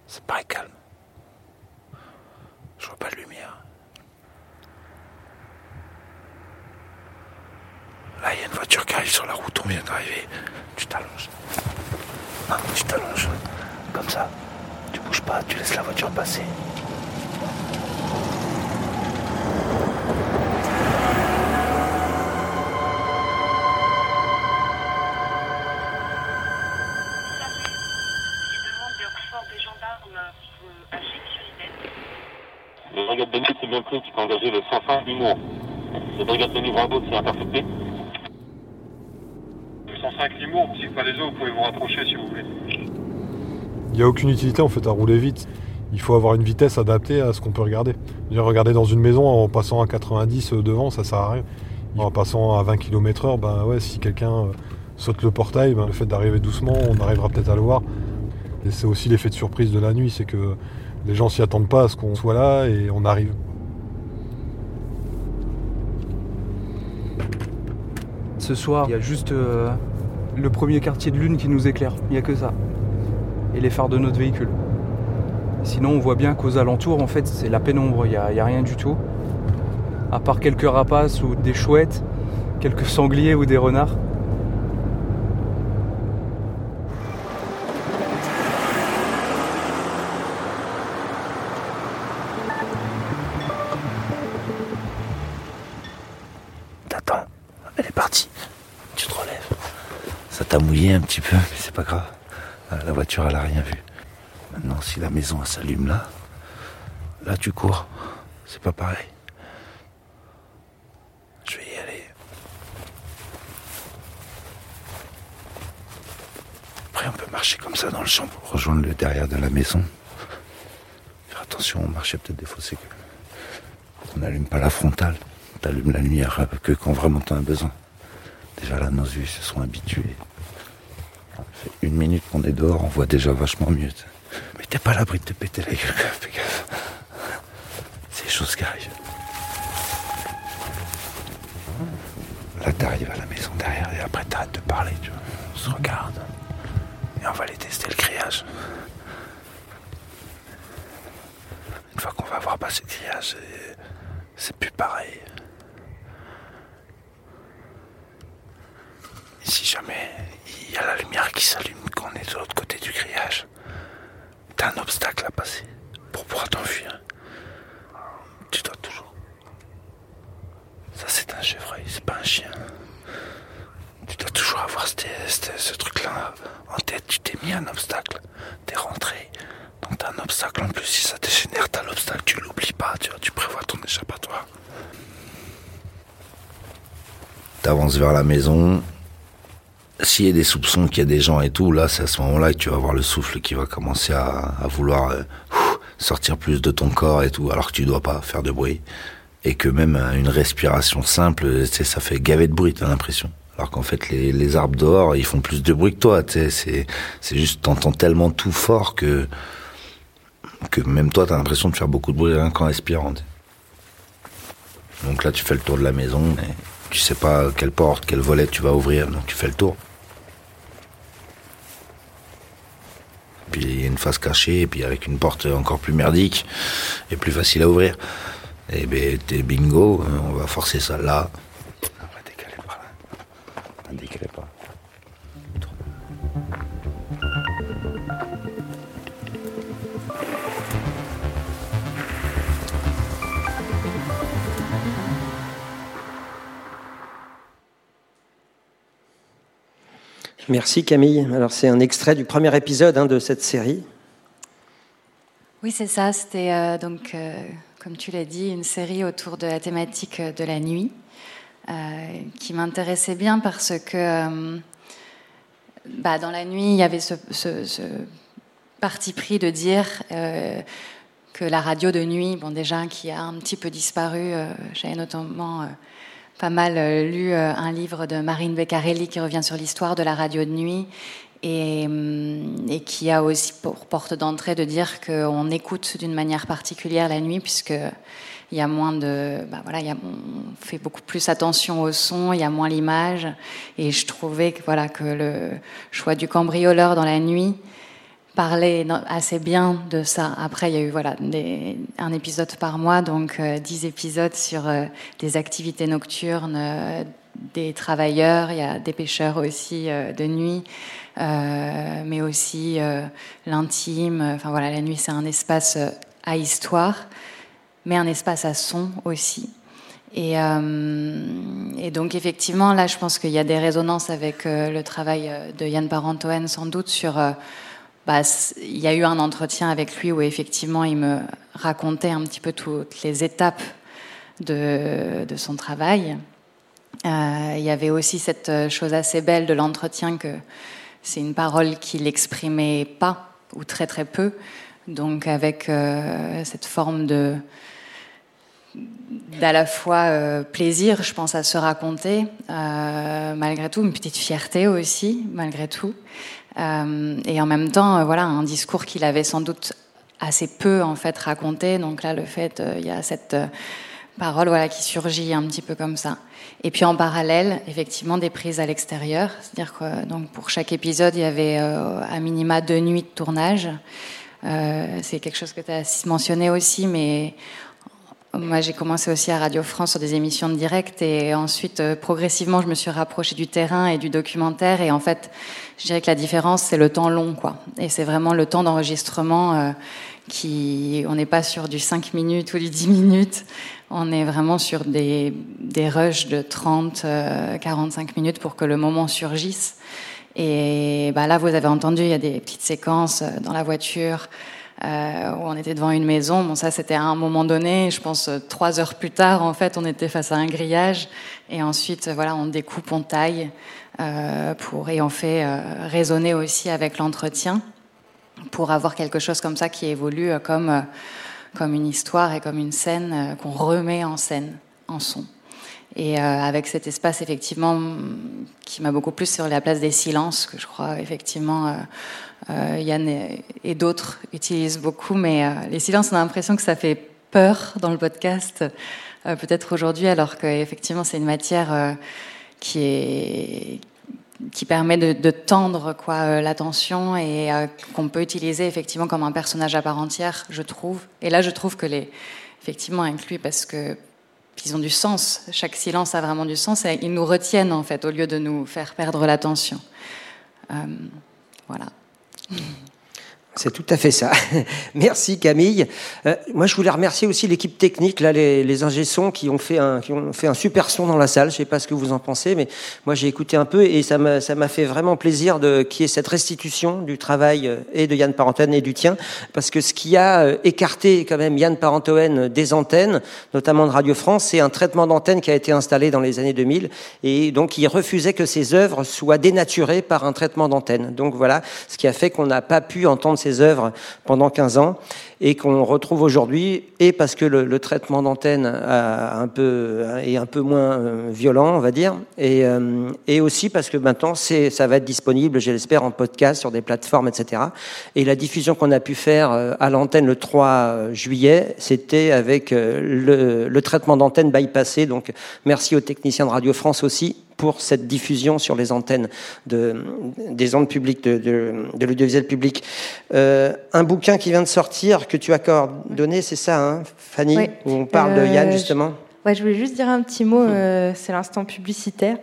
C'est pas calme. Je vois pas de lumière. Là, il y a une voiture qui arrive sur la route, on vient d'arriver. Tu t'allonges. Non, tu t'allonges. Comme ça. Tu bouges pas, tu laisses la voiture passer. Les brigades de nuit, c'est bien pris, tu peux engager le 105 Limours. Les brigades de nuit Bravo, c'est intercepté. Le 105 Limours, si pas les autres, vous pouvez vous rapprocher si vous voulez. Il n'y a aucune utilité en fait à rouler vite. Il faut avoir une vitesse adaptée à ce qu'on peut regarder. Regarder dans une maison en passant à 90 devant, ça sert à rien. En passant à 20 km/h, ben ouais, si quelqu'un euh, saute le portail, ben, le fait d'arriver doucement, on arrivera peut-être à le voir. Et c'est aussi l'effet de surprise de la nuit, c'est que les gens s'y attendent pas à ce qu'on soit là et on arrive. Ce soir, il y a juste euh, le premier quartier de lune qui nous éclaire. Il n'y a que ça. Et les phares de notre véhicule. Sinon, on voit bien qu'aux alentours, en fait, c'est la pénombre. Il n'y a, rien du tout. À part quelques rapaces ou des chouettes, quelques sangliers ou des renards. Un petit peu, mais c'est pas grave. Ah, La voiture, elle a rien vu. Maintenant, si la maison s'allume là, là tu cours. C'est pas pareil. Je vais y aller. Après, on peut marcher comme ça dans le champ pour rejoindre le derrière de la maison. Faire attention, marcher peut-être des que on n'allume pas la frontale. T'allumes la lumière que quand vraiment t'en as besoin. Déjà là, nos yeux se sont habitués. Une minute qu'on est dehors, on voit déjà vachement mieux. Mais t'es pas à l'abri de te péter la gueule, fais gaffe. C'est des choses qui arrivent. Là, t'arrives à la maison derrière et après t'arrêtes de parler, tu vois. On se regarde. Et on va aller tester le grillage. Une fois qu'on va avoir passé le grillage, c'est plus pareil. Et si jamais il y a la lumière qui s'allume quand on est de l'autre côté du grillage, t'as un obstacle à passer pour pouvoir t'enfuir. Tu dois toujours. Ça, c'est un chevreuil, c'est pas un chien. Tu dois toujours avoir ce truc-là en tête. Tu t'es mis un obstacle, t'es rentré. Donc t'as un obstacle en plus. Si ça dégénère, t'as l'obstacle, tu l'oublies pas. Tu, tu prévois ton échappatoire. T'avances vers la maison. S'il y a des soupçons qu'il y a des gens et tout, là, c'est à ce moment-là que tu vas voir le souffle qui va commencer à, vouloir euh, sortir plus de ton corps et tout, alors que tu dois pas faire de bruit. Et que même une respiration simple, ça fait gaver de bruit, t'as l'impression. Alors qu'en fait, les, arbres dehors, ils font plus de bruit que toi, tu sais. C'est, juste, t'entends tellement tout fort que, que même toi, t'as l'impression de faire beaucoup de bruit rien qu'en respirant. Donc là, tu fais le tour de la maison, tu sais pas quelle porte, quel volet tu vas ouvrir, donc tu fais le tour. Puis il y a une face cachée, et puis avec une porte encore plus merdique et plus facile à ouvrir. Et ben t'es bingo, on va forcer ça là. Par là. Là. Merci Camille. Alors c'est un extrait du premier épisode hein, de cette série. Oui, c'est ça. C'était euh, donc, euh, comme tu l'as dit, une série autour de la thématique de la nuit, euh, qui m'intéressait bien parce que bah, dans la nuit, il y avait ce, ce parti pris de dire que la radio de nuit, bon déjà, qui a un petit peu disparu, j'avais notamment pas mal lu un livre de Marine Beccarelli qui revient sur l'histoire de la radio de nuit Hum, et, qui a aussi pour porte d'entrée de dire qu'on écoute d'une manière particulière la nuit puisque il y a moins de, bah voilà, on fait beaucoup plus attention au son, il y a moins l'image, et je trouvais que voilà que le choix du cambrioleur dans la nuit parlait assez bien de ça. Après, il y a eu voilà un épisode par mois, donc euh, dix épisodes sur euh, des activités nocturnes, euh, des travailleurs, il y a des pêcheurs aussi de nuit. Euh, mais aussi euh, l'intime. Enfin voilà, la nuit c'est un espace euh, à histoire, mais un espace à son aussi. Et, et, donc effectivement, là, je pense qu'il y a des résonances avec le travail de Yann Parentoen, sans doute sur. Bah, il y a eu un entretien avec lui où effectivement il me racontait un petit peu toutes les étapes de, son travail. il y avait aussi cette chose assez belle de l'entretien que c'est une parole qu'il n'exprimait pas, ou très très peu, donc avec euh, cette forme de d'à la fois euh, plaisir, je pense, à se raconter, euh, malgré tout, une petite fierté aussi, malgré tout, et en même temps, voilà, un discours qu'il avait sans doute assez peu en fait raconté. Donc là, le fait, il y a cette parole voilà, qui surgit un petit peu comme ça. Et puis en parallèle, effectivement, des prises à l'extérieur. C'est-à-dire que donc, pour chaque épisode, il y avait euh, à minima deux nuits de tournage. Euh, c'est quelque chose que tu as mentionné aussi, mais moi j'ai commencé aussi à Radio France sur des émissions de direct et ensuite euh, progressivement je me suis rapprochée du terrain et du documentaire et en fait je dirais que la différence c'est le temps long quoi. Et c'est vraiment le temps d'enregistrement euh, qui on n'est pas sur du 5 minutes ou du 10 minutes. On est vraiment sur des, des rushs de 30, 45 euh, minutes pour que le moment surgisse. Et bah là, vous avez entendu, il y a des petites séquences euh, dans la voiture euh, où on était devant une maison. Bon, ça, c'était à un moment donné. Je pense trois heures plus tard, en fait, on était face à un grillage. Et ensuite, voilà, on découpe, on taille pour et on fait résonner aussi avec l'entretien pour avoir quelque chose comme ça qui évolue comme comme une histoire et comme une scène euh, qu'on remet en scène, en son. Et euh, avec cet espace, effectivement, qui m'a beaucoup plu sur la place des silences, que je crois, effectivement, euh, Yann et, d'autres utilisent beaucoup. Mais les silences, on a l'impression que ça fait peur dans le podcast, peut-être aujourd'hui, alors qu'effectivement, c'est une matière qui permet de, tendre euh, l'attention et euh, qu'on peut utiliser effectivement comme un personnage à part entière, je trouve. Et là, je trouve que les effectivement inclus parce que ils ont du sens. Chaque silence a vraiment du sens et ils nous retiennent en fait au lieu de nous faire perdre l'attention. Euh, voilà. C'est tout à fait ça. Merci Camille. Euh, moi, je voulais remercier aussi l'équipe technique, là, les, les ingé qui ont fait un qui super son dans la salle. Je sais pas ce que vous en pensez, mais moi j'ai écouté un peu et ça m'a fait vraiment plaisir de qu'il y ait cette restitution du travail euh, et de Yann Parentoen et du tien, parce que ce qui a euh, écarté quand même Yann Parentoen des antennes, notamment de Radio France, c'est un traitement d'antenne qui a été installé dans les années 2000 et donc il refusait que ses œuvres soient dénaturées par un traitement d'antenne. Donc voilà, ce qui a fait qu'on n'a pas pu entendre ses œuvres pendant 15 ans et qu'on retrouve aujourd'hui, et parce que le, traitement d'antenne un peu, est un peu moins euh, violent, on va dire, et, euh, et aussi parce que maintenant ça va être disponible, je l'espère, en podcast sur des plateformes, etc. Et la diffusion qu'on a pu faire euh, à l'antenne le 3 juillet, c'était avec le, le traitement d'antenne bypassé. Donc merci aux techniciens de Radio France aussi pour cette diffusion sur les antennes de, des ondes publiques, de, de, l'audiovisuel public. Euh, un bouquin qui vient de sortir, que tu as coordonné, c'est ça, hein, Fanny Où on parle de Yann, euh, justement Ouais, je voulais juste dire un petit mot, euh, c'est l'instant publicitaire.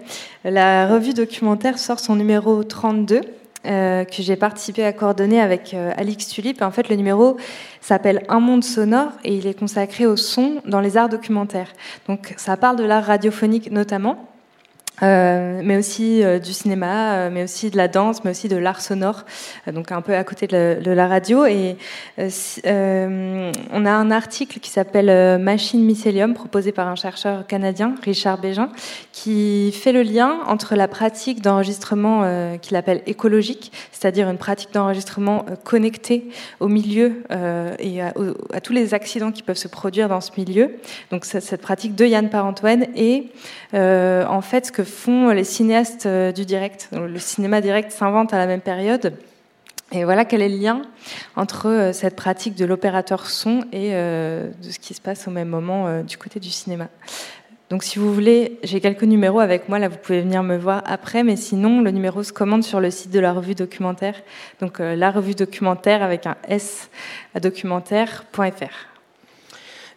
La revue documentaire sort son numéro 32. que j'ai participé à coordonner avec Alix Tulip. En fait, le numéro s'appelle Un monde sonore et il est consacré au son dans les arts documentaires. Donc, ça parle de l'art radiophonique notamment, Euh, mais aussi euh, du cinéma, euh, mais aussi de la danse, mais aussi de l'art sonore, donc un peu à côté de, la radio. Et on a un article qui s'appelle Machine Mycelium, proposé par un chercheur canadien, Richard Bégin, qui fait le lien entre la pratique d'enregistrement qu'il appelle écologique, c'est-à-dire une pratique d'enregistrement connectée au milieu et à, à, tous les accidents qui peuvent se produire dans ce milieu. Donc cette pratique de Yann Parentoine et en fait ce que font les cinéastes euh, du direct. Le cinéma direct s'invente à la même période. Et voilà quel est le lien entre euh, cette pratique de l'opérateur son et euh, de ce qui se passe au même moment du côté du cinéma. Donc si vous voulez, j'ai quelques numéros avec moi, là vous pouvez venir me voir après, mais sinon le numéro se commande sur le site de la revue documentaire, donc la revue documentaire avec un S à documentaire.fr.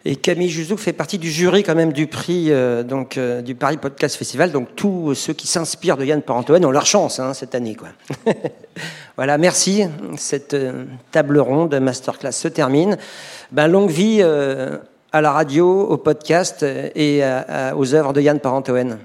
Et Camille Juzou fait partie du jury quand même du prix euh, donc euh, du Paris Podcast Festival. Donc tous ceux qui s'inspirent de Yann Parentoen ont leur chance hein, cette année. Quoi. voilà, merci. Cette euh, table ronde masterclass se termine. Ben, longue vie à la radio, au podcast et aux œuvres de Yann Parentoen.